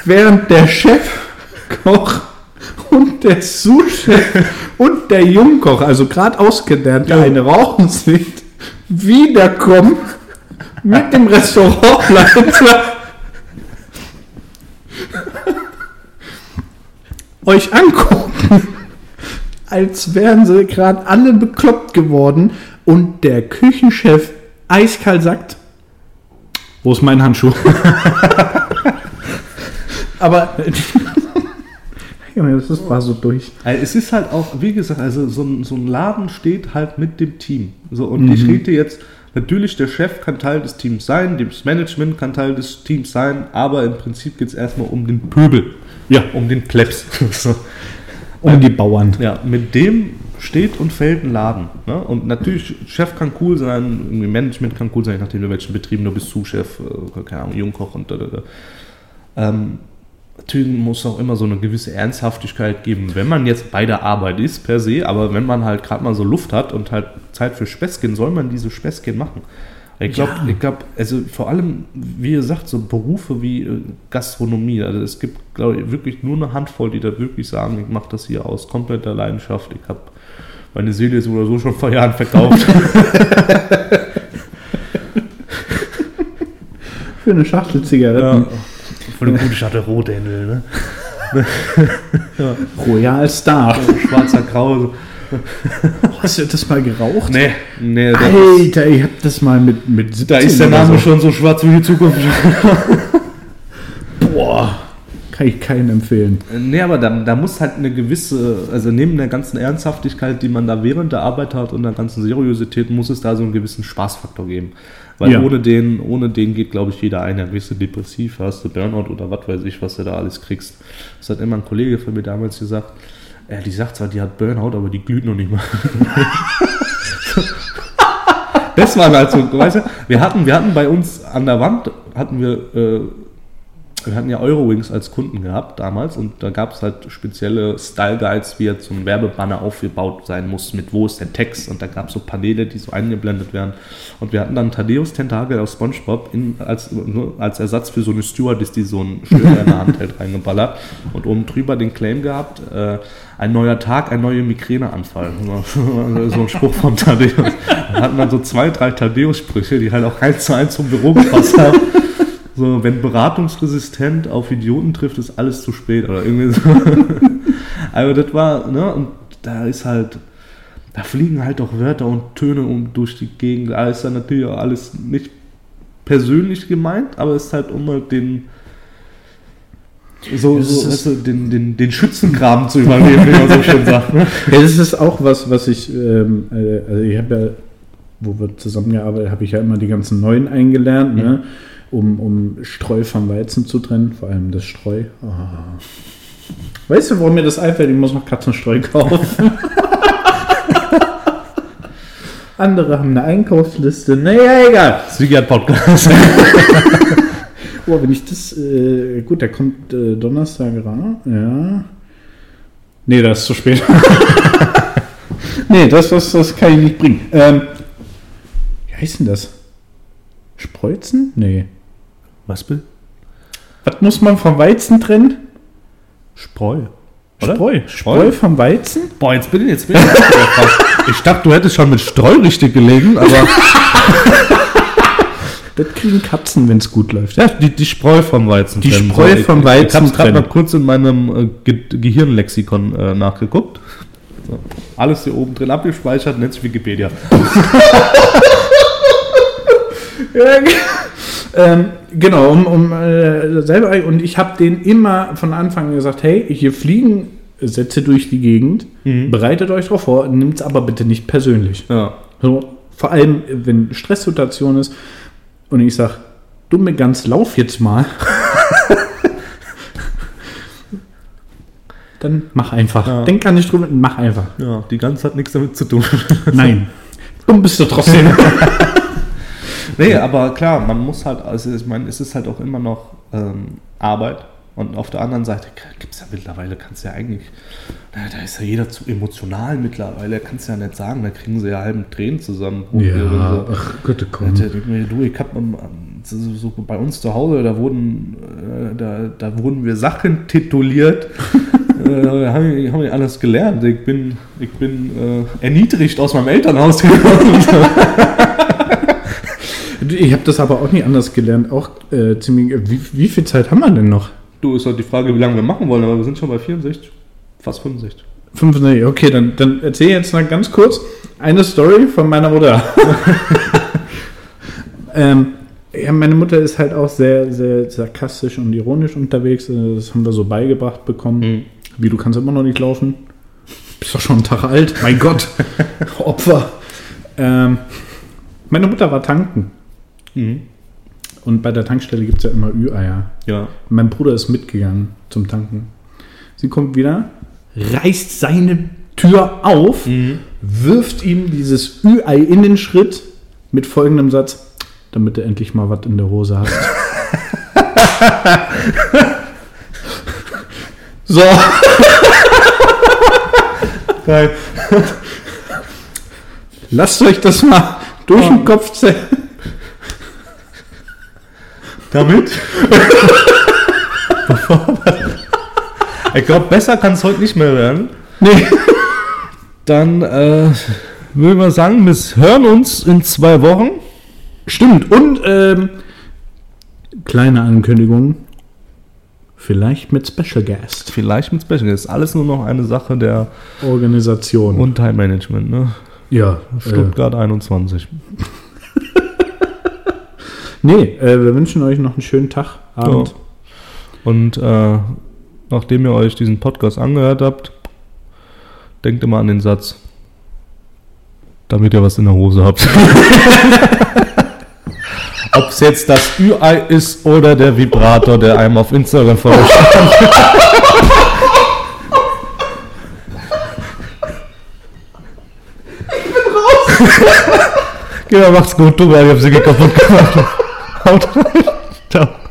Während der Chefkoch und der Sous-Chef und der Jungkoch, also gerade ausgelernt, der eine rauchen sieht, wiederkommen mit dem Restaurantleiter euch angucken, als wären sie gerade alle bekloppt geworden und der Küchenchef eiskalt sagt, wo ist mein Handschuh? [LAUGHS] Aber das war so durch. Also es ist halt auch, wie gesagt, also so ein, so ein Laden steht halt mit dem Team. So, und ich rede jetzt, natürlich, der Chef kann Teil des Teams sein, das Management kann Teil des Teams sein, aber im Prinzip geht es erstmal um den Pöbel. Ja. Um den Plebs. [LAUGHS] so. Um die Bauern. Ja, mit dem steht und fällt ein Laden. Ne? Und natürlich, Chef kann cool sein, Management kann cool sein, je nachdem, in welchen Betrieben du bist, Sous-Chef, äh, keine Ahnung, Jungkoch und da, da, da. Ähm, natürlich muss auch immer so eine gewisse Ernsthaftigkeit geben, wenn man jetzt bei der Arbeit ist per se, aber wenn man halt gerade mal so Luft hat und halt Zeit für Späßchen, soll man diese Späßchen machen. Ich glaube, Ja. ich glaube, also vor allem, wie ihr sagt, so Berufe wie äh, Gastronomie, also es gibt, glaube ich, wirklich nur eine Handvoll, die da wirklich sagen, ich mache das hier aus kompletter Leidenschaft, ich habe meine Seele ist oder so schon vor Jahren verkauft. [LAUGHS] Für eine Schachtel Zigaretten. Voll eine gute Schatte Rothändel, ne? [LAUGHS] Royal Star. Schwarzer Grau. Hast du das mal geraucht? Nee, nee, da, Alter, ich hab das mal mit, mit 17 da ist der Name so. schon so schwarz wie die Zukunft. [LAUGHS] Boah, kann ich keinen empfehlen. Nee, aber da, da muss halt eine gewisse, also neben der ganzen Ernsthaftigkeit, die man da während der Arbeit hat und der ganzen Seriosität, muss es da so einen gewissen Spaßfaktor geben. Weil Ja. ohne den, ohne den geht, glaube ich, jeder ein. Ja, wirst du depressiv, hast du Burnout oder was weiß ich, was du da alles kriegst. Das hat immer ein Kollege von mir damals gesagt. Ja, die sagt zwar, die hat Burnout, aber die glüht noch nicht mal. [LAUGHS] das war halt so, weißt du, wir hatten, wir hatten bei uns an der Wand, hatten wir, äh, wir hatten ja Eurowings als Kunden gehabt damals und da gab es halt spezielle Style Guides, wie jetzt so ein Werbebanner aufgebaut sein muss, mit wo ist der Text und da gab es so Paneele, die so eingeblendet werden und wir hatten dann Thaddeus Tentakel aus Spongebob in, als, nur als Ersatz für so eine Stewardess, die so einen Störer in der Hand hält, [LAUGHS] reingeballert und oben drüber den Claim gehabt, äh, ein neuer Tag, ein neuer Migräneanfall. [LAUGHS] so ein Spruch von Thaddeus. Da hatten dann so zwei, drei Thaddeus-Sprüche, die halt auch eins zu eins zum Büro gepasst haben. So, wenn beratungsresistent auf Idioten trifft, ist alles zu spät oder irgendwie so. Aber [LAUGHS] das war, ne, und da ist halt, da fliegen halt auch Wörter und Töne um durch die Gegend. Da ist dann natürlich auch alles nicht persönlich gemeint, aber es ist halt um halt den, so, Das so weißt du, den, den, den Schützengraben zu überleben, wie man so schön sagt. Ne? [LAUGHS] Ja, das ist auch was, was ich, ähm, äh, also ich habe ja, wo wir zusammengearbeitet, habe ich ja immer die ganzen Neuen eingelernt, ne? Um, um Streu vom Weizen zu trennen, vor allem das Streu. Ah. Weißt du, warum mir das einfällt? Ich muss noch Katzenstreu kaufen. [LAUGHS] Andere haben eine Einkaufsliste. Naja, egal. Sieger Podcast. [LAUGHS] Oh, wenn ich das, äh, gut, der kommt äh, Donnerstag ran, ja. Nee, das ist zu spät. [LAUGHS] nee, das, das, das kann ich nicht bringen. Ähm, wie heißt denn das? Spreuzen? Nee. Was bitte? Was muss man vom Weizen trennen? Spreu. Oder? Spreu. Spreu? Spreu vom Weizen? Boah, jetzt bin ich jetzt bin ich. [LAUGHS] Ich dachte, du hättest schon mit Streu richtig gelegen, aber [LAUGHS] Das kriegen Katzen, wenn es gut läuft. ja, die, die Spreu vom Weizen. Die trennen. Spreu ich, vom Ich, ich Weizen habe gerade mal kurz in meinem äh, Ge Gehirnlexikon äh, nachgeguckt. So. Alles hier oben drin abgespeichert, nennt sich Wikipedia. [LAUGHS] ähm, genau, um, um äh, selber und ich habe denen immer von Anfang an gesagt, hey, hier fliegen Sätze durch die Gegend, bereitet euch darauf vor, nimmt es aber bitte nicht persönlich. Ja. So, vor allem, wenn Stresssituation ist und ich sage, dumme Gans, lauf jetzt mal. [LAUGHS] Dann mach einfach. Ja. Denk gar nicht drüber, mach einfach. ja, die Gans hat nichts damit zu tun. Nein. [LAUGHS] Dumm bist du trotzdem. [LAUGHS] Nee, aber klar, man muss halt, also ich meine, es ist halt auch immer noch ähm, Arbeit. Und auf der anderen Seite gibt es ja mittlerweile, kannst du ja eigentlich, da, da ist ja jeder zu emotional mittlerweile, kannst du ja nicht sagen, da kriegen sie ja halben Tränen zusammen. ach Gott, komm. Du, ich hab am so, so bei uns zu Hause, da wurden, äh, da, da wurden wir Sachen tituliert. [LAUGHS] äh, haben, wir- haben wir alles gelernt. Ich bin, ich bin äh, erniedrigt aus meinem Elternhaus [LAUGHS] gekommen. Ich habe das aber auch nie anders gelernt. Auch äh, ziemlich. Wie, wie viel Zeit haben wir denn noch? du, ist halt die Frage, wie lange wir machen wollen, aber wir sind schon bei 64, fast 65. Fünf, nee, okay, dann, dann erzähl jetzt noch ganz kurz eine Story von meiner Mutter. [LAUGHS] ähm, ja, meine Mutter ist halt auch sehr, sehr sarkastisch und ironisch unterwegs. Äh, Das haben wir so beigebracht bekommen. Wie, du kannst immer noch nicht laufen? Bist doch schon einen Tag alt. Mein Gott. [LAUGHS] Opfer. Ähm, meine Mutter war tanken. Mhm. Und bei der Tankstelle gibt es ja immer Ü-Eier. Ja. Mein Bruder ist mitgegangen zum Tanken. Sie kommt wieder, reißt seine Tür auf, wirft ihm dieses Ü-Ei in den Schritt mit folgendem Satz, damit du endlich mal was in der Hose hast. [LAUGHS] so, Geil. [LAUGHS] lasst euch das mal durch den Kopf zählen. Damit? ich glaube, besser kann es heute nicht mehr werden. Nee. Dann äh, würde ich sagen, wir hören uns in zwei Wochen. Stimmt, und ähm, kleine Ankündigung, vielleicht mit Special Guest. Vielleicht mit Special. Ist alles nur noch eine Sache der Organisation. und Time Management. Ne? ja, äh, Stuttgart 21. Nee, äh, wir wünschen euch noch einen schönen Tag, Abend. Ja. Und äh, nachdem ihr euch diesen Podcast angehört habt, denkt immer an den Satz, damit ihr was in der Hose habt. [LAUGHS] Ob es jetzt das Ü-Ei ist oder der Vibrator, der einem auf Instagram folgt. Genau, macht's gut, du, ich hab sie kaputt gemacht. Haut rein. Ciao.